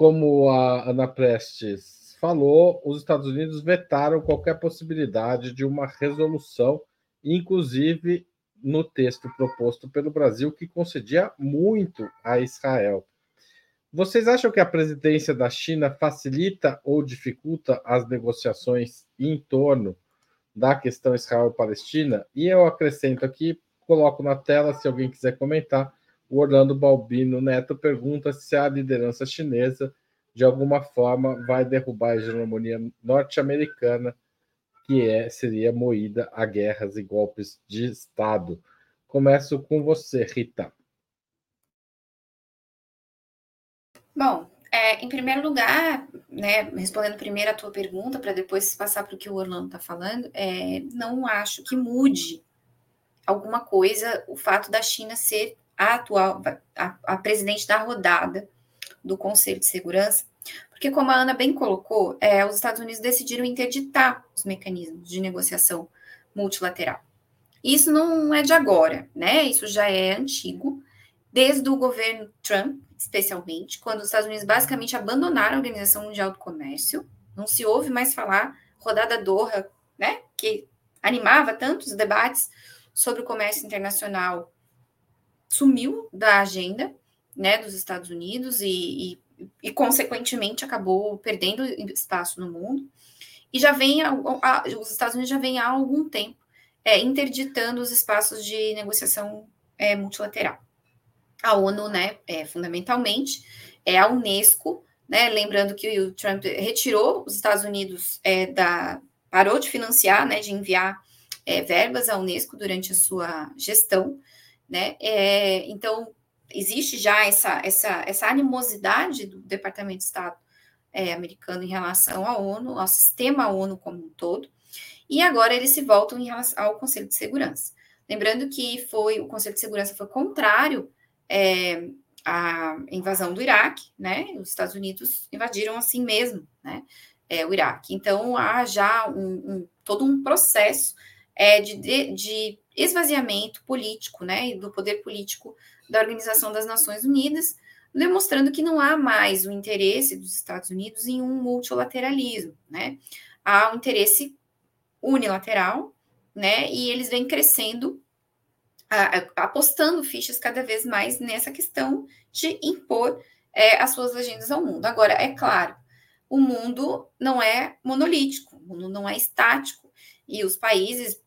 como a Ana Prestes falou, os Estados Unidos vetaram qualquer possibilidade de uma resolução, inclusive no texto proposto pelo Brasil, que concedia muito a Israel. Vocês acham que a presidência da China facilita ou dificulta as negociações em torno da questão Israel-Palestina? E eu acrescento aqui, coloco na tela se alguém quiser comentar, o Orlando Balbino Neto pergunta se a liderança chinesa, de alguma forma, vai derrubar a hegemonia norte-americana, que é, seria moída a guerras e golpes de Estado. Começo com você, Rita. Bom, é, em primeiro lugar, né, respondendo primeiro a tua pergunta, para depois passar para o que o Orlando está falando, é, não acho que mude alguma coisa o fato da China ser a atual, a, a presidente da rodada do Conselho de Segurança, porque, como a Ana bem colocou, é, os Estados Unidos decidiram interditar os mecanismos de negociação multilateral. Isso não é de agora, né? Isso já é antigo, desde o governo Trump, especialmente, quando os Estados Unidos basicamente abandonaram a Organização Mundial do Comércio, não se ouve mais falar rodada Doha, né? Que animava tantos debates sobre o comércio internacional sumiu da agenda né, dos Estados Unidos e, e, e, consequentemente, acabou perdendo espaço no mundo. E já vem, a, a, os Estados Unidos já vem há algum tempo é, interditando os espaços de negociação é, multilateral. A ONU, né, é, fundamentalmente, é a Unesco, né, lembrando que o Trump retirou os Estados Unidos é, da, parou de financiar, né, de enviar é, verbas à Unesco durante a sua gestão, né? É, então, existe já essa, essa, essa animosidade do Departamento de Estado é, americano em relação à ONU, ao sistema ONU como um todo, e agora eles se voltam em relação ao Conselho de Segurança. Lembrando que foi o Conselho de Segurança foi contrário é, à invasão do Iraque, né? Os Estados Unidos invadiram assim mesmo, né? É, o Iraque. Então há já um, um, todo um processo é, de, de, de esvaziamento político, né, do poder político da Organização das Nações Unidas, demonstrando que não há mais o interesse dos Estados Unidos em um multilateralismo, né? Há um interesse unilateral, né? E eles vêm crescendo, apostando fichas cada vez mais nessa questão de impor é, as suas agendas ao mundo. Agora, é claro, o mundo não é monolítico, o mundo não é estático, e os países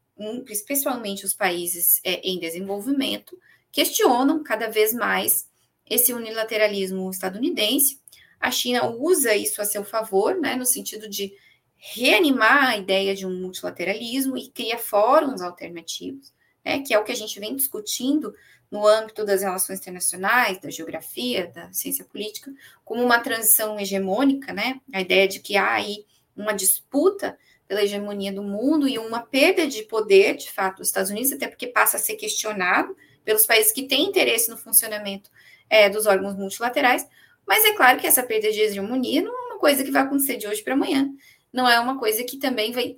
especialmente os países é, em desenvolvimento, questionam cada vez mais esse unilateralismo estadunidense. A China usa isso a seu favor, né, no sentido de reanimar a ideia de um multilateralismo e cria fóruns alternativos, né, que é o que a gente vem discutindo no âmbito das relações internacionais, da geografia, da ciência política, como uma transição hegemônica, né? A ideia de que há aí uma disputa pela hegemonia do mundo e uma perda de poder, de fato, dos Estados Unidos, até porque passa a ser questionado pelos países que têm interesse no funcionamento é, dos órgãos multilaterais. Mas é claro que essa perda de hegemonia não é uma coisa que vai acontecer de hoje para amanhã. Não é uma coisa que também vai.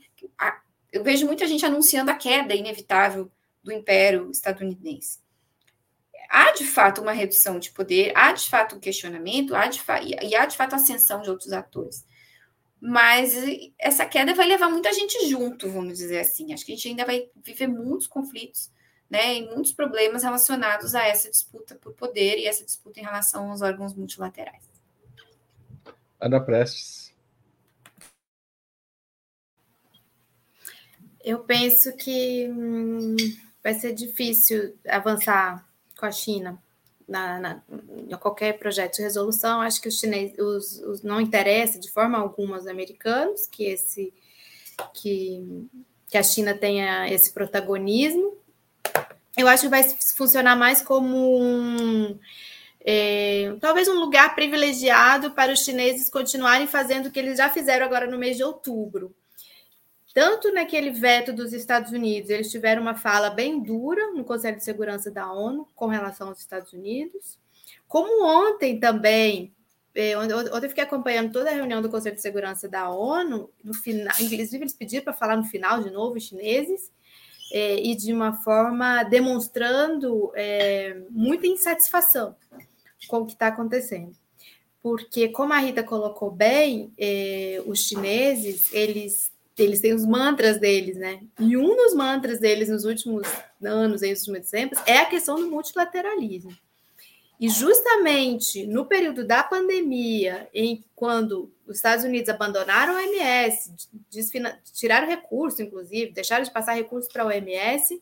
Eu vejo muita gente anunciando a queda inevitável do império estadunidense há de fato uma redução de poder, há de fato um questionamento, há de e há de fato ascensão de outros atores. Mas essa queda vai levar muita gente junto, vamos dizer assim. Acho que a gente ainda vai viver muitos conflitos, né, e muitos problemas relacionados a essa disputa por poder e essa disputa em relação aos órgãos multilaterais. Ana Prestes. Eu penso que hum, vai ser difícil avançar com a China na, na, qualquer projeto de resolução, acho que os chineses os, os, não interessa de forma alguma aos americanos que esse que, que a China tenha esse protagonismo. Eu acho que vai funcionar mais como um é, talvez um lugar privilegiado para os chineses continuarem fazendo o que eles já fizeram agora no mês de outubro, tanto naquele veto dos Estados Unidos, eles tiveram uma fala bem dura no Conselho de Segurança da ONU com relação aos Estados Unidos, como ontem também, é, ontem eu fiquei acompanhando toda a reunião do Conselho de Segurança da ONU, no final, inclusive eles pediram para falar no final de novo, os chineses, é, e de uma forma demonstrando é, muita insatisfação com o que está acontecendo. Porque, como a Rita colocou bem, é, os chineses, eles eles têm os mantras deles, né? E um dos mantras deles nos últimos anos, nos últimos tempos, é a questão do multilateralismo. E justamente no período da pandemia, em quando os Estados Unidos abandonaram a OMS, tiraram recursos, inclusive, deixaram de passar recursos para a OMS,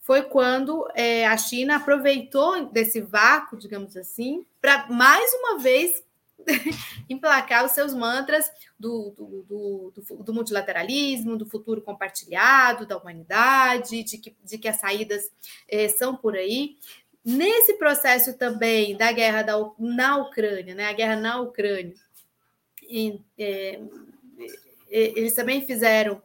foi quando é, a China aproveitou desse vácuo, digamos assim, para mais uma vez emplacar os seus mantras do, do, do, do, multilateralismo, do futuro compartilhado, da humanidade, de que, de que as saídas eh, são por aí. Nesse processo também da guerra da, na Ucrânia, né, a guerra na Ucrânia, e, eh, eles também fizeram,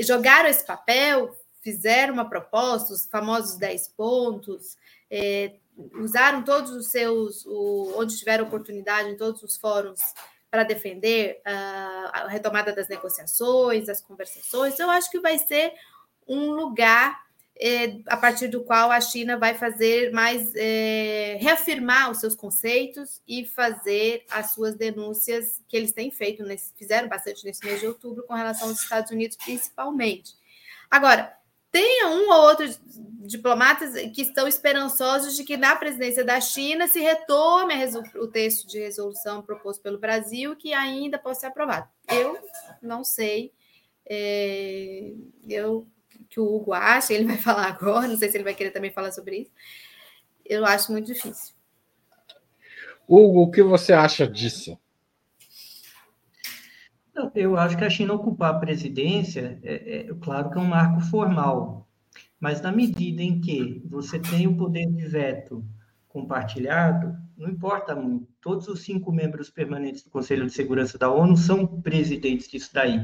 jogaram esse papel, fizeram uma proposta, os famosos 10 pontos, eh, usaram todos os seus, o, onde tiveram oportunidade, em todos os fóruns, para defender uh, a retomada das negociações, das conversações. Eu acho que vai ser um lugar eh, a partir do qual a China vai fazer mais eh, reafirmar os seus conceitos e fazer as suas denúncias que eles têm feito, nesse, fizeram bastante nesse mês de outubro com relação aos Estados Unidos, principalmente. Agora, tenha um ou outro diplomatas que estão esperançosos de que na presidência da China se retome o texto de resolução proposto pelo Brasil que ainda possa ser aprovado. Eu não sei. É, eu que o Hugo acha, ele vai falar agora, não sei se ele vai querer também falar sobre isso. Eu acho muito difícil. Hugo, o que você acha disso? Eu acho que a China ocupar a presidência, é, é, claro que é um marco formal, mas na medida em que você tem o poder de veto compartilhado, não importa muito. Todos os cinco membros permanentes do Conselho de Segurança da ONU são presidentes disso daí.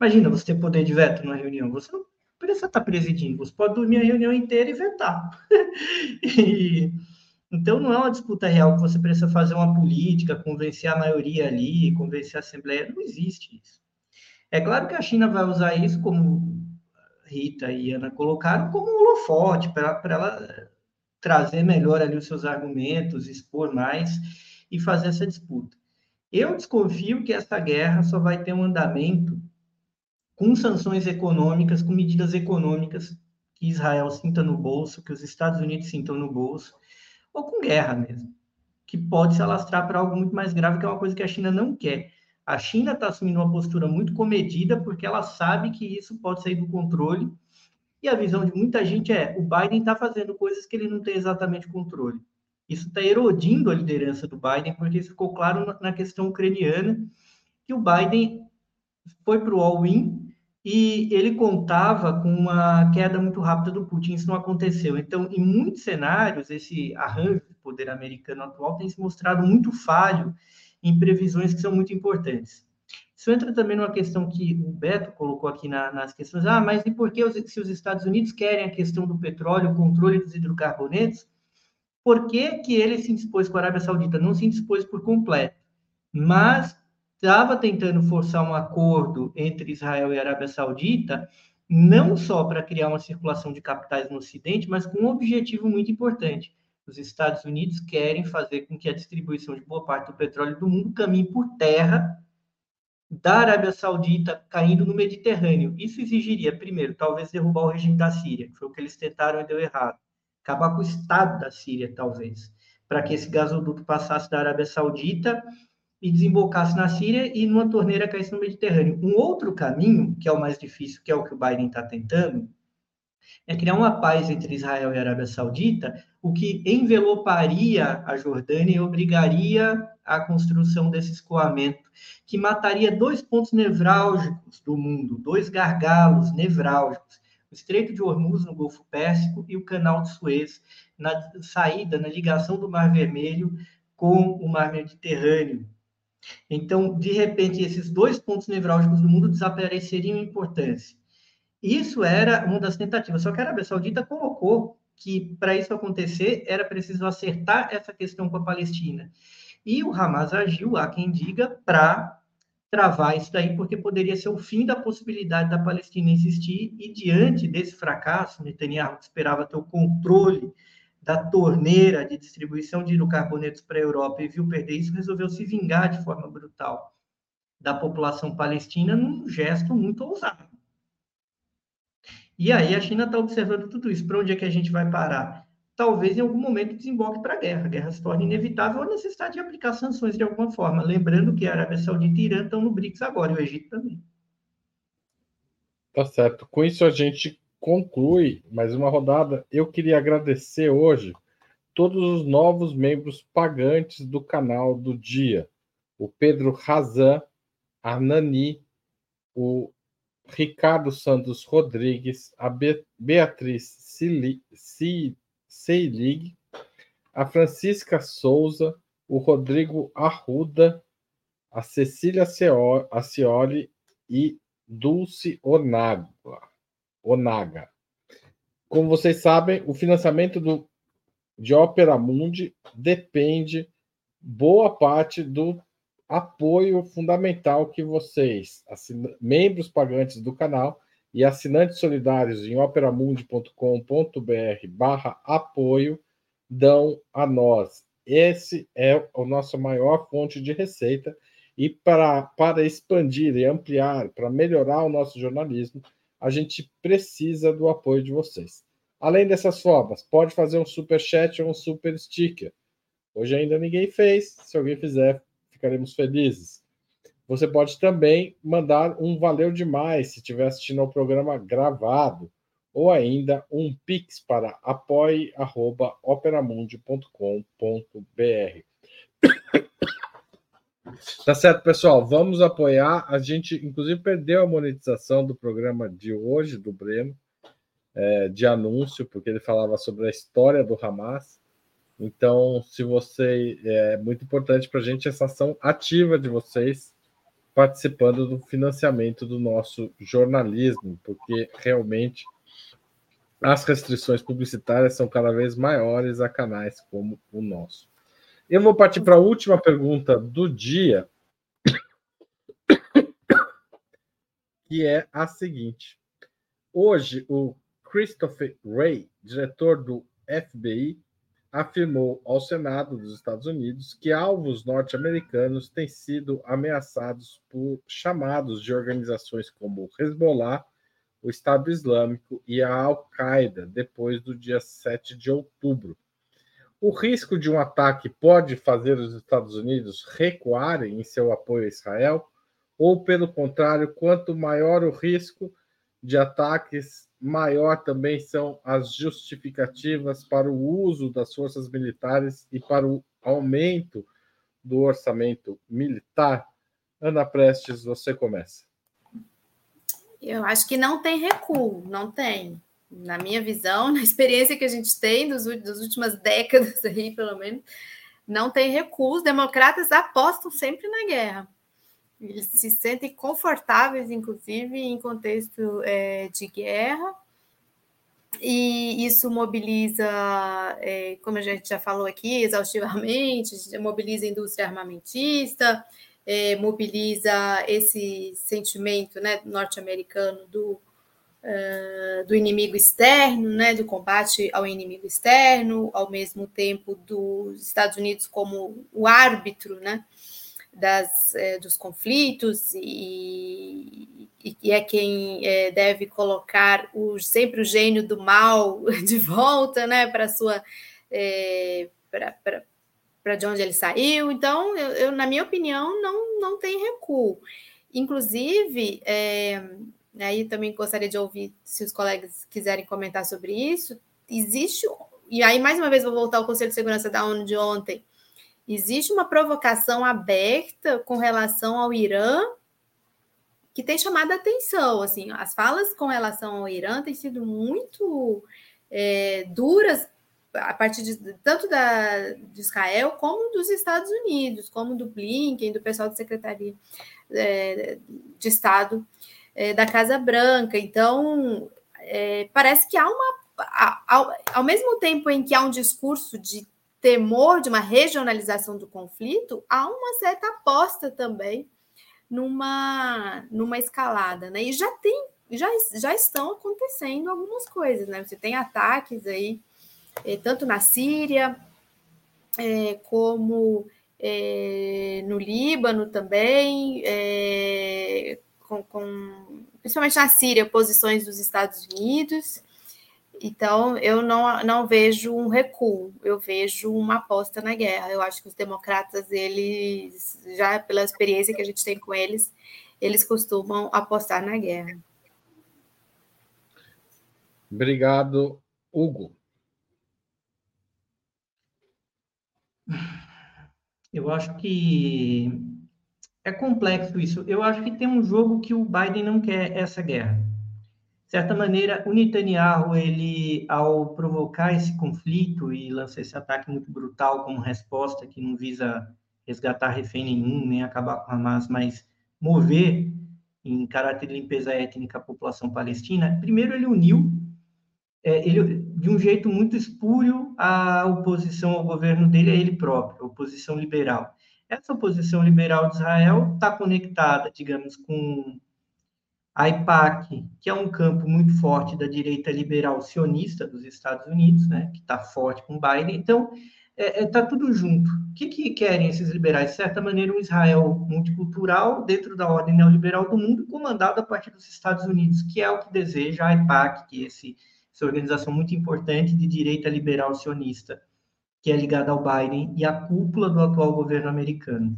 Imagina você ter poder de veto numa reunião, você não precisa estar presidindo, você pode dormir a reunião inteira e vetar. e, então, não é uma disputa real que você precisa fazer uma política, convencer a maioria ali, convencer a Assembleia. Não existe isso. É claro que a China vai usar isso, como Rita e Ana colocaram, como um holofote, para ela trazer melhor ali os seus argumentos, expor mais e fazer essa disputa. Eu desconfio que essa guerra só vai ter um andamento com sanções econômicas, com medidas econômicas que Israel sinta no bolso, que os Estados Unidos sintam no bolso, ou com guerra mesmo, que pode se alastrar para algo muito mais grave, que é uma coisa que a China não quer. A China está assumindo uma postura muito comedida, porque ela sabe que isso pode sair do controle, e a visão de muita gente é: o Biden está fazendo coisas que ele não tem exatamente controle. Isso está erodindo a liderança do Biden, porque isso ficou claro na questão ucraniana, que o Biden foi para o all-in, e ele contava com uma queda muito rápida do Putin, isso não aconteceu. Então, em muitos cenários, esse arranjo de poder americano atual tem se mostrado muito falho em previsões que são muito importantes. Isso entra também numa questão que o Beto colocou aqui na, nas questões. Ah, mas e por que os, se os Estados Unidos querem a questão do petróleo, o controle dos hidrocarbonetos, por que, que ele se indispôs com a Arábia Saudita? Não se indispôs por completo, mas estava tentando forçar um acordo entre Israel e Arábia Saudita, não só para criar uma circulação de capitais no Ocidente, mas com um objetivo muito importante. Os Estados Unidos querem fazer com que a distribuição de boa parte do petróleo do mundo caminhe por terra da Arábia Saudita caindo no Mediterrâneo. Isso exigiria, primeiro, talvez derrubar o regime da Síria, que foi o que eles tentaram e deu errado. Acabar com o Estado da Síria, talvez, para que esse gasoduto passasse da Arábia Saudita e desembocasse na Síria e numa torneira caísse no Mediterrâneo. Um outro caminho, que é o mais difícil, que é o que o Biden está tentando, é criar uma paz entre Israel e Arábia Saudita, o que enveloparia a Jordânia e obrigaria a construção desse escoamento, que mataria dois pontos nevrálgicos do mundo, dois gargalos nevrálgicos, o Estreito de Hormuz no Golfo Pérsico e o Canal de Suez na saída, na ligação do Mar Vermelho com o Mar Mediterrâneo. Então, de repente, esses dois pontos nevrálgicos do mundo desapareceriam em importância. Isso era uma das tentativas, só que a Arábia Saudita colocou que para isso acontecer era preciso acertar essa questão com a Palestina. E o Hamas agiu, há quem diga, para travar isso daí, porque poderia ser o fim da possibilidade da Palestina existir, e diante desse fracasso, Netanyahu esperava ter o controle da torneira de distribuição de hidrocarbonetos para a Europa e viu perder isso, resolveu se vingar de forma brutal da população palestina num gesto muito ousado. E aí a China está observando tudo isso. Para onde é que a gente vai parar? Talvez em algum momento desemboque para a guerra. A guerra se torne inevitável ou a necessidade de aplicar sanções de alguma forma. Lembrando que a Arábia Saudita e Irã estão no BRICS agora, e o Egito também. Tá certo. Com isso a gente conclui mais uma rodada. Eu queria agradecer hoje todos os novos membros pagantes do canal do dia. O Pedro Razan, a Nani, o Ricardo Santos Rodrigues, a Beatriz Seilig, a Francisca Souza, o Rodrigo Arruda, a Cecília Acioli e Dulce Onaga. Onaga. Como vocês sabem, o financiamento do, de Opera Mundi depende boa parte do apoio fundamental que vocês, membros pagantes do canal e assinantes solidários em operamundi.com.br barra apoio, dão a nós. Esse é a nossa maior fonte de receita e para, para expandir e ampliar, para melhorar o nosso jornalismo, a gente precisa do apoio de vocês. Além dessas formas, pode fazer um super chat ou um super sticker. Hoje ainda ninguém fez. Se alguém fizer, ficaremos felizes. Você pode também mandar um valeu demais se estiver assistindo ao programa gravado ou ainda um pix para apoie@operamundi.com.br. Tá certo, pessoal. Vamos apoiar. A gente, inclusive, perdeu a monetização do programa de hoje, do Breno, é, de anúncio, porque ele falava sobre a história do Hamas. Então, se você. É muito importante para a gente essa ação ativa de vocês participando do financiamento do nosso jornalismo, porque realmente as restrições publicitárias são cada vez maiores a canais como o nosso. Eu vou partir para a última pergunta do dia, que é a seguinte. Hoje, o Christopher Wray, diretor do FBI, afirmou ao Senado dos Estados Unidos que alvos norte-americanos têm sido ameaçados por chamados de organizações como o Hezbollah, o Estado Islâmico e a Al-Qaeda depois do dia 7 de outubro o risco de um ataque pode fazer os Estados Unidos recuarem em seu apoio a Israel? Ou, pelo contrário, quanto maior o risco de ataques, maior também são as justificativas para o uso das forças militares e para o aumento do orçamento militar? Ana Prestes, você começa. Eu acho que não tem recuo, não tem. Na minha visão, na experiência que a gente tem dos, das últimas décadas aí, pelo menos, não tem recuo. Os democratas apostam sempre na guerra. Eles se sentem confortáveis, inclusive, em contexto é, de guerra. E isso mobiliza, é, como a gente já falou aqui, exaustivamente, mobiliza a indústria armamentista, é, mobiliza esse sentimento né, norte-americano do, uh, do inimigo externo, né, do combate ao inimigo externo, ao mesmo tempo dos Estados Unidos como o árbitro né, das, é, dos conflitos e, e, é quem é, deve colocar o, sempre o gênio do mal de volta né, para sua. É, para de onde ele saiu. Então, eu, eu, na minha opinião, não, não tem recuo. Inclusive, é, aí também gostaria de ouvir se os colegas quiserem comentar sobre isso. Existe, e aí mais uma vez vou voltar ao Conselho de Segurança da ONU de ontem. Existe uma provocação aberta com relação ao Irã que tem chamado a atenção. Assim, as falas com relação ao Irã têm sido muito é, duras a partir de, tanto da, de Israel como dos Estados Unidos, como do Blinken, do pessoal da Secretaria é, de Estado é, da Casa Branca. Então, é, parece que há uma. Ao, ao mesmo tempo em que há um discurso de temor de uma regionalização do conflito, há uma certa aposta também numa, numa escalada, né? E já tem, já, já estão acontecendo algumas coisas, né? Você tem ataques aí é, tanto na Síria, é, como é, no Líbano também, com, com, principalmente na Síria, posições dos Estados Unidos. Então, eu não, não vejo um recuo, eu vejo uma aposta na guerra. Eu acho que os democratas, eles, já pela experiência que a gente tem com eles, eles costumam apostar na guerra. Obrigado, Hugo. Eu acho que é complexo isso. Eu acho que tem um jogo que o Biden não quer essa guerra. De certa maneira, o Netanyahu, ele, ao provocar esse conflito e lançar esse ataque muito brutal como resposta, que não visa resgatar refém nenhum, nem acabar com Hamas, mas mover em caráter de limpeza étnica a população palestina, primeiro ele uniu é, ele, de um jeito muito espúrio, a oposição ao governo dele é ele próprio, a oposição liberal. Essa oposição liberal de Israel está conectada, digamos, com a IPAC, que é um campo muito forte da direita liberal sionista dos Estados Unidos, né, que está forte com Biden. Então, está é, é, tá tudo junto. O que, que querem esses liberais? De certa maneira, um Israel multicultural dentro da ordem neoliberal do mundo, comandado a partir dos Estados Unidos, que é o que deseja a IPAC, que é esse essa organização muito importante de direita liberal sionista, que é ligada ao Biden e à cúpula do atual governo americano.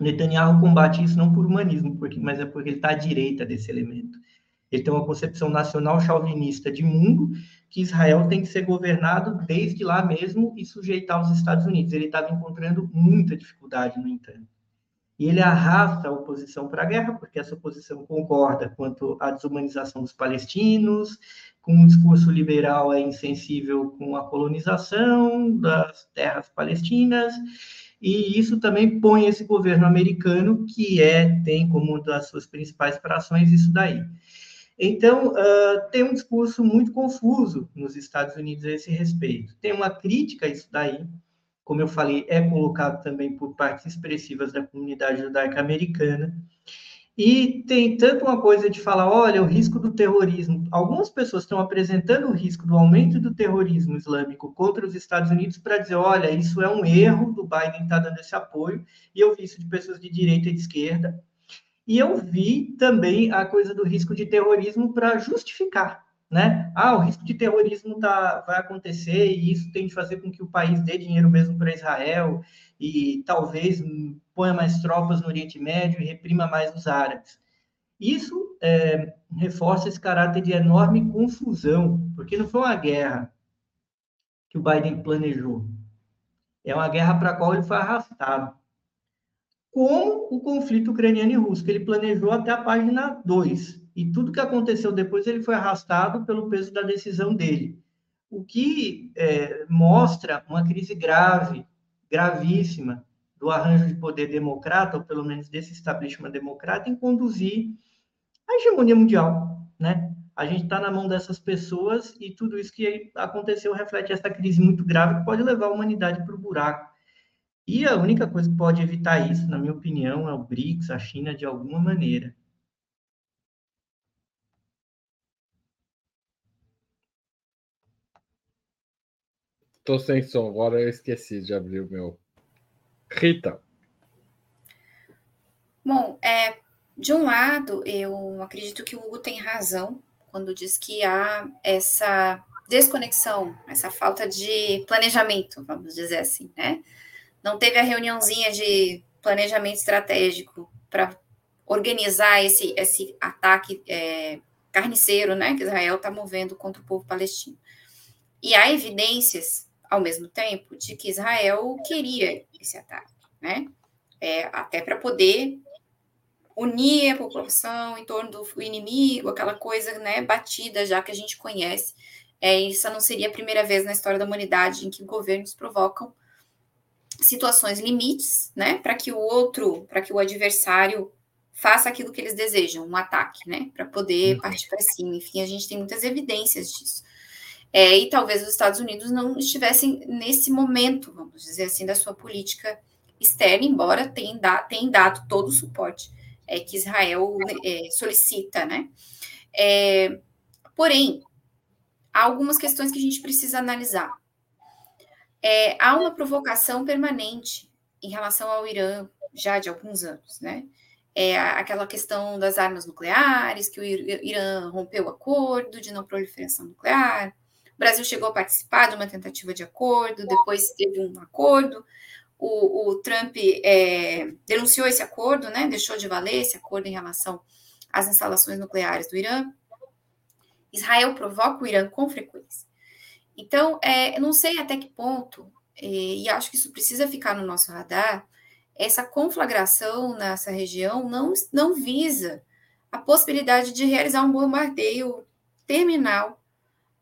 Netanyahu combate isso não por humanismo, porque, mas é porque ele está à direita desse elemento. Ele tem uma concepção nacional chauvinista de mundo, que Israel tem que ser governado desde lá mesmo e sujeitar os Estados Unidos. Ele estava encontrando muita dificuldade, no entanto. E ele arrasta a oposição para a guerra, porque essa oposição concorda quanto à desumanização dos palestinos, com um discurso liberal é insensível com a colonização das terras palestinas, e isso também põe esse governo americano, que é tem como uma das suas principais frações isso daí. Então, uh, tem um discurso muito confuso nos Estados Unidos a esse respeito. Tem uma crítica a isso daí, como eu falei, é colocado também por partes expressivas da comunidade judaica americana, e tem tanto uma coisa de falar, olha, o risco do terrorismo. Algumas pessoas estão apresentando o risco do aumento do terrorismo islâmico contra os Estados Unidos para dizer, olha, isso é um erro do Biden estar dando esse apoio. E eu vi isso de pessoas de direita e de esquerda. E eu vi também a coisa do risco de terrorismo para justificar né? Ah, o risco de terrorismo tá, vai acontecer e isso tem de fazer com que o país dê dinheiro mesmo para Israel e talvez ponha mais tropas no Oriente Médio e reprima mais os árabes. Isso é, reforça esse caráter de enorme confusão, porque não foi uma guerra que o Biden planejou. É uma guerra para a qual ele foi arrastado. Como o conflito ucraniano e russo, que ele planejou até a página 2 e tudo que aconteceu depois ele foi arrastado pelo peso da decisão dele. O que é, mostra uma crise grave, gravíssima, do arranjo de poder democrata, ou pelo menos desse establishment democrata, em conduzir a hegemonia mundial, né? A gente está na mão dessas pessoas e tudo isso que aconteceu reflete essa crise muito grave que pode levar a humanidade para o buraco. E a única coisa que pode evitar isso, na minha opinião, é o BRICS, a China, de alguma maneira. Estou sem som, agora eu esqueci de abrir o meu. Rita. Bom, é, de um lado, eu acredito que o Hugo tem razão quando diz que há essa desconexão, essa falta de planejamento, vamos dizer assim, né? Não teve a reuniãozinha de planejamento estratégico para organizar esse, esse ataque é, carniceiro, né, que Israel está movendo contra o povo palestino. E há evidências, ao mesmo tempo, de que Israel queria esse ataque, né? É, até para poder unir a população em torno do inimigo, aquela coisa né, batida já que a gente conhece. É, isso não seria a primeira vez na história da humanidade em que governos provocam situações limites, né, para que o outro, para que o adversário faça aquilo que eles desejam, um ataque, né, para poder uhum. partir para cima. Enfim, a gente tem muitas evidências disso. É, e talvez os Estados Unidos não estivessem nesse momento, vamos dizer assim, da sua política externa, embora tenham, tenham dado todo o suporte é, que Israel é, solicita, né? É, porém, há algumas questões que a gente precisa analisar. É, há uma provocação permanente em relação ao Irã já de alguns anos, né? É aquela questão das armas nucleares, que o Irã rompeu o acordo de não proliferação nuclear. O Brasil chegou a participar de uma tentativa de acordo, depois teve um acordo, o, o Trump é, denunciou esse acordo, né, deixou de valer esse acordo em relação às instalações nucleares do Irã. Israel provoca o Irã com frequência. Então, é, não sei até que ponto, é, e acho que isso precisa ficar no nosso radar, essa conflagração nessa região não, não visa a possibilidade de realizar um bombardeio terminal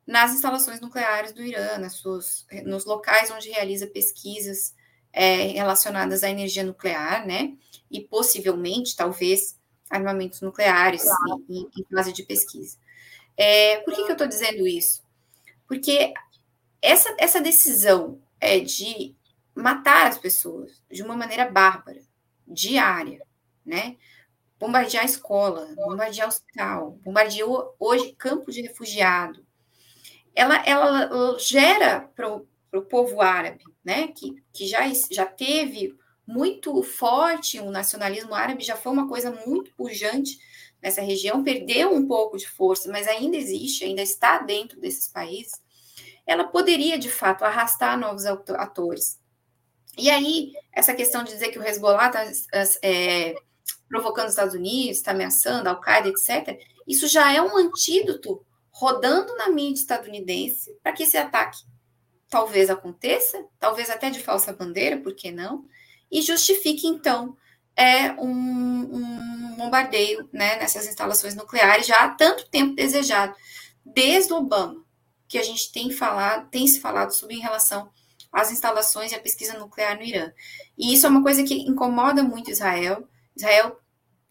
nas instalações nucleares do Irã, nas suas, nos locais onde realiza pesquisas é, relacionadas à energia nuclear, né? E possivelmente, talvez, armamentos nucleares claro. em, em, fase de pesquisa. É, por que, que eu estou dizendo isso? Porque essa, essa decisão é de matar as pessoas de uma maneira bárbara, diária, né? Bombardear a escola, bombardear hospital, bombardeou hoje campo de refugiado. Ela, ela gera para o povo árabe né, que, que já, já teve muito forte o nacionalismo árabe, já foi uma coisa muito pujante nessa região, perdeu um pouco de força, mas ainda existe, ainda está dentro desses países, ela poderia, de fato, arrastar novos atores. E aí, essa questão de dizer que o Hezbollah está é, provocando os Estados Unidos, está ameaçando a Al-Qaeda, etc., isso já é um antídoto rodando na mídia estadunidense para que esse ataque talvez aconteça, talvez até de falsa bandeira, por que não? E justifique, então, é um, um bombardeio né, nessas instalações nucleares já há tanto tempo desejado, desde Obama, que a gente tem falado, tem se falado sobre em relação às instalações e à pesquisa nuclear no Irã. E isso é uma coisa que incomoda muito Israel. Israel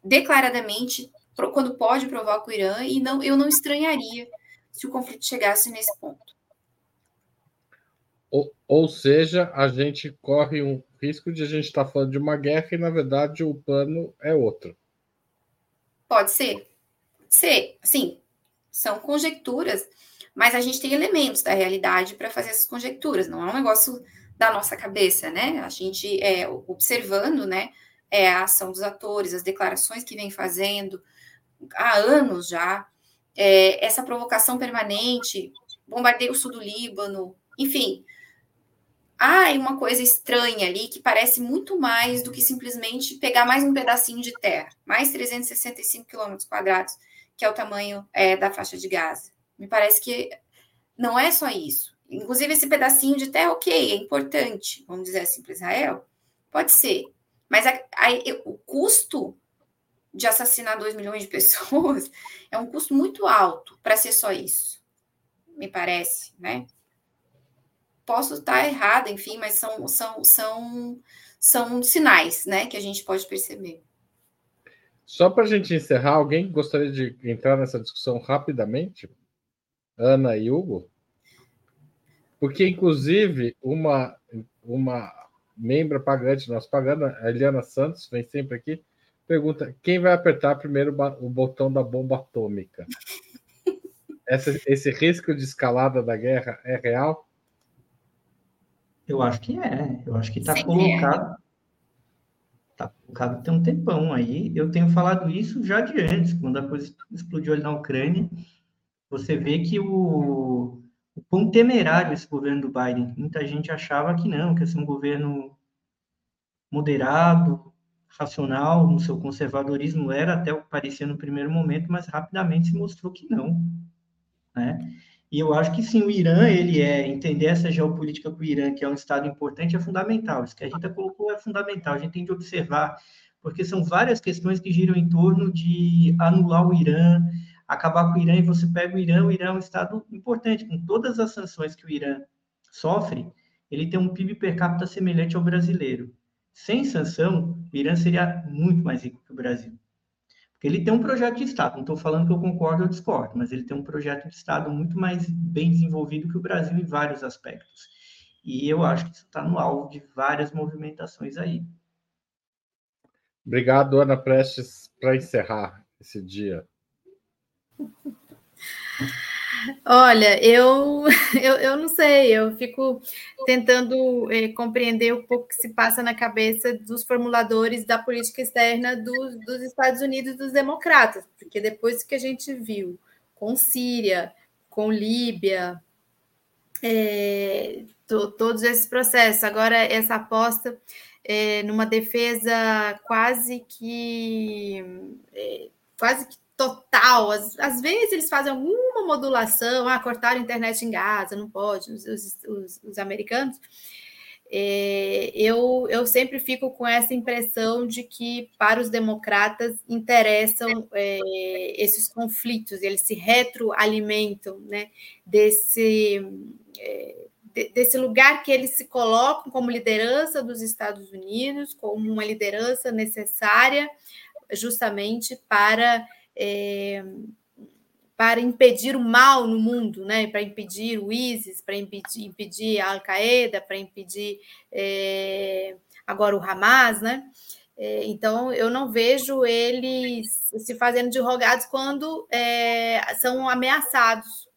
declaradamente, quando pode, provoca o Irã, e não, eu não estranharia se o conflito chegasse nesse ponto. Ou, ou seja, a gente corre um risco de a gente estar tá falando de uma guerra e, na verdade, o plano é outro. Pode ser. Ser, sim, são conjecturas, mas a gente tem elementos da realidade para fazer essas conjecturas, não é um negócio da nossa cabeça, né? A gente é observando, né, é, a ação dos atores, as declarações que vem fazendo há anos já, é, essa provocação permanente, bombardeio sul do Líbano, enfim, há uma coisa estranha ali que parece muito mais do que simplesmente pegar mais um pedacinho de terra, mais 365 quilômetros quadrados, que é o tamanho é, da faixa de Gaza. Me parece que não é só isso. Inclusive, esse pedacinho de terra, ok, é importante, vamos dizer assim, para Israel, pode ser. Mas a, a, o custo de assassinar 2 milhões de pessoas é um custo muito alto para ser só isso, me parece, né? Posso estar errada, enfim, mas são, são, são, são sinais né, que a gente pode perceber. Só para a gente encerrar, alguém gostaria de entrar nessa discussão rapidamente? Ana e Hugo? Porque, inclusive, uma, uma membro pagante nosso pagando, a Eliana Santos, vem sempre aqui, pergunta: quem vai apertar primeiro o botão da bomba atômica? Essa, esse risco de escalada da guerra é real? Eu acho que é. Eu acho que está colocado. Está colocado tem um tempão aí. Eu tenho falado isso já de antes, quando a coisa explodiu ali na Ucrânia. Você vê que o, o quão temerário esse governo do Biden. Muita gente achava que não, que ia ser um governo moderado, racional no seu conservadorismo, era até o que parecia no primeiro momento, mas rapidamente se mostrou que não. Né? E eu acho que sim, o Irã, ele é, entender essa geopolítica com o Irã, que é um Estado importante, é fundamental. Isso que a Rita colocou é fundamental, a gente tem de observar, porque são várias questões que giram em torno de anular o Irã, acabar com o Irã, e você pega o Irã, o Irã é um Estado importante, com todas as sanções que o Irã sofre, ele tem um PIB per capita semelhante ao brasileiro. Sem sanção, o Irã seria muito mais rico que o Brasil. Porque ele tem um projeto de Estado, não estou falando que eu concordo ou discordo, mas ele tem um projeto de Estado muito mais bem desenvolvido que o Brasil em vários aspectos. E eu acho que isso está no alvo de várias movimentações aí. Obrigado, Ana Prestes, para encerrar esse dia. Olha, eu, eu, eu não sei, eu fico tentando é, compreender um pouco o que se passa na cabeça dos formuladores da política externa dos, dos Estados Unidos dos democratas, porque depois que a gente viu com Síria, com Líbia, é, to, todos esses processos, agora essa aposta é, numa defesa quase que quase que total. Às, às, vezes eles fazem alguma modulação, ah, cortaram a internet em Gaza, não pode, os, os, os americanos. É, eu, eu sempre fico com essa impressão de que para os democratas interessam é, esses conflitos, eles se retroalimentam né, desse, é, desse lugar que eles se colocam como liderança dos Estados Unidos, como uma liderança necessária justamente para é, para impedir o mal no mundo, né? para impedir o ISIS, para impedir, impedir a Al-Qaeda, para impedir é, agora o Hamas, né? É, então, eu não vejo eles se fazendo de rogados quando é, são ameaçados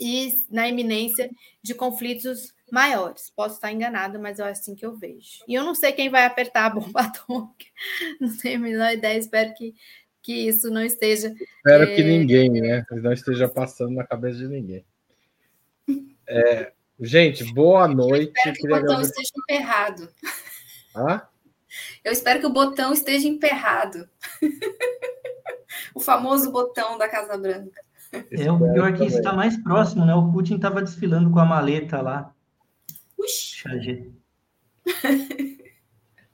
e na iminência de conflitos maiores. Posso estar enganada, mas é assim que eu vejo. E eu não sei quem vai apertar a bomba atômica, não tenho a menor ideia, espero que que isso não esteja. Espero é... que ninguém, né? Não esteja passando na cabeça de ninguém. É, gente, boa noite. Eu espero que o botão agradecer... esteja emperrado. Hã? Eu espero que o botão esteja emperrado. o famoso botão da Casa Branca. É, o pior é que está mais próximo, né? O Putin estava desfilando com a maleta lá. Puxa.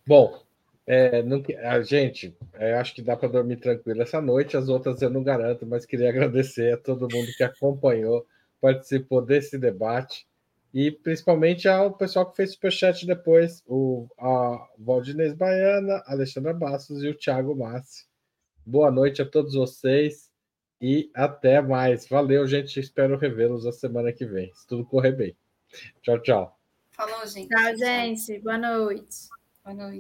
Bom, é, não, a gente, é, acho que dá para dormir tranquilo essa noite, as outras eu não garanto, mas queria agradecer a todo mundo que acompanhou, participou desse debate e principalmente ao pessoal que fez superchat depois, o a Valdinez Baiana, Alexandra Bastos e o Thiago Massi. Boa noite a todos vocês e até mais. Valeu, gente. Espero revê-los a semana que vem, se tudo correr bem. Tchau, tchau. Falou, gente. Tchau, gente. Boa noite. あの。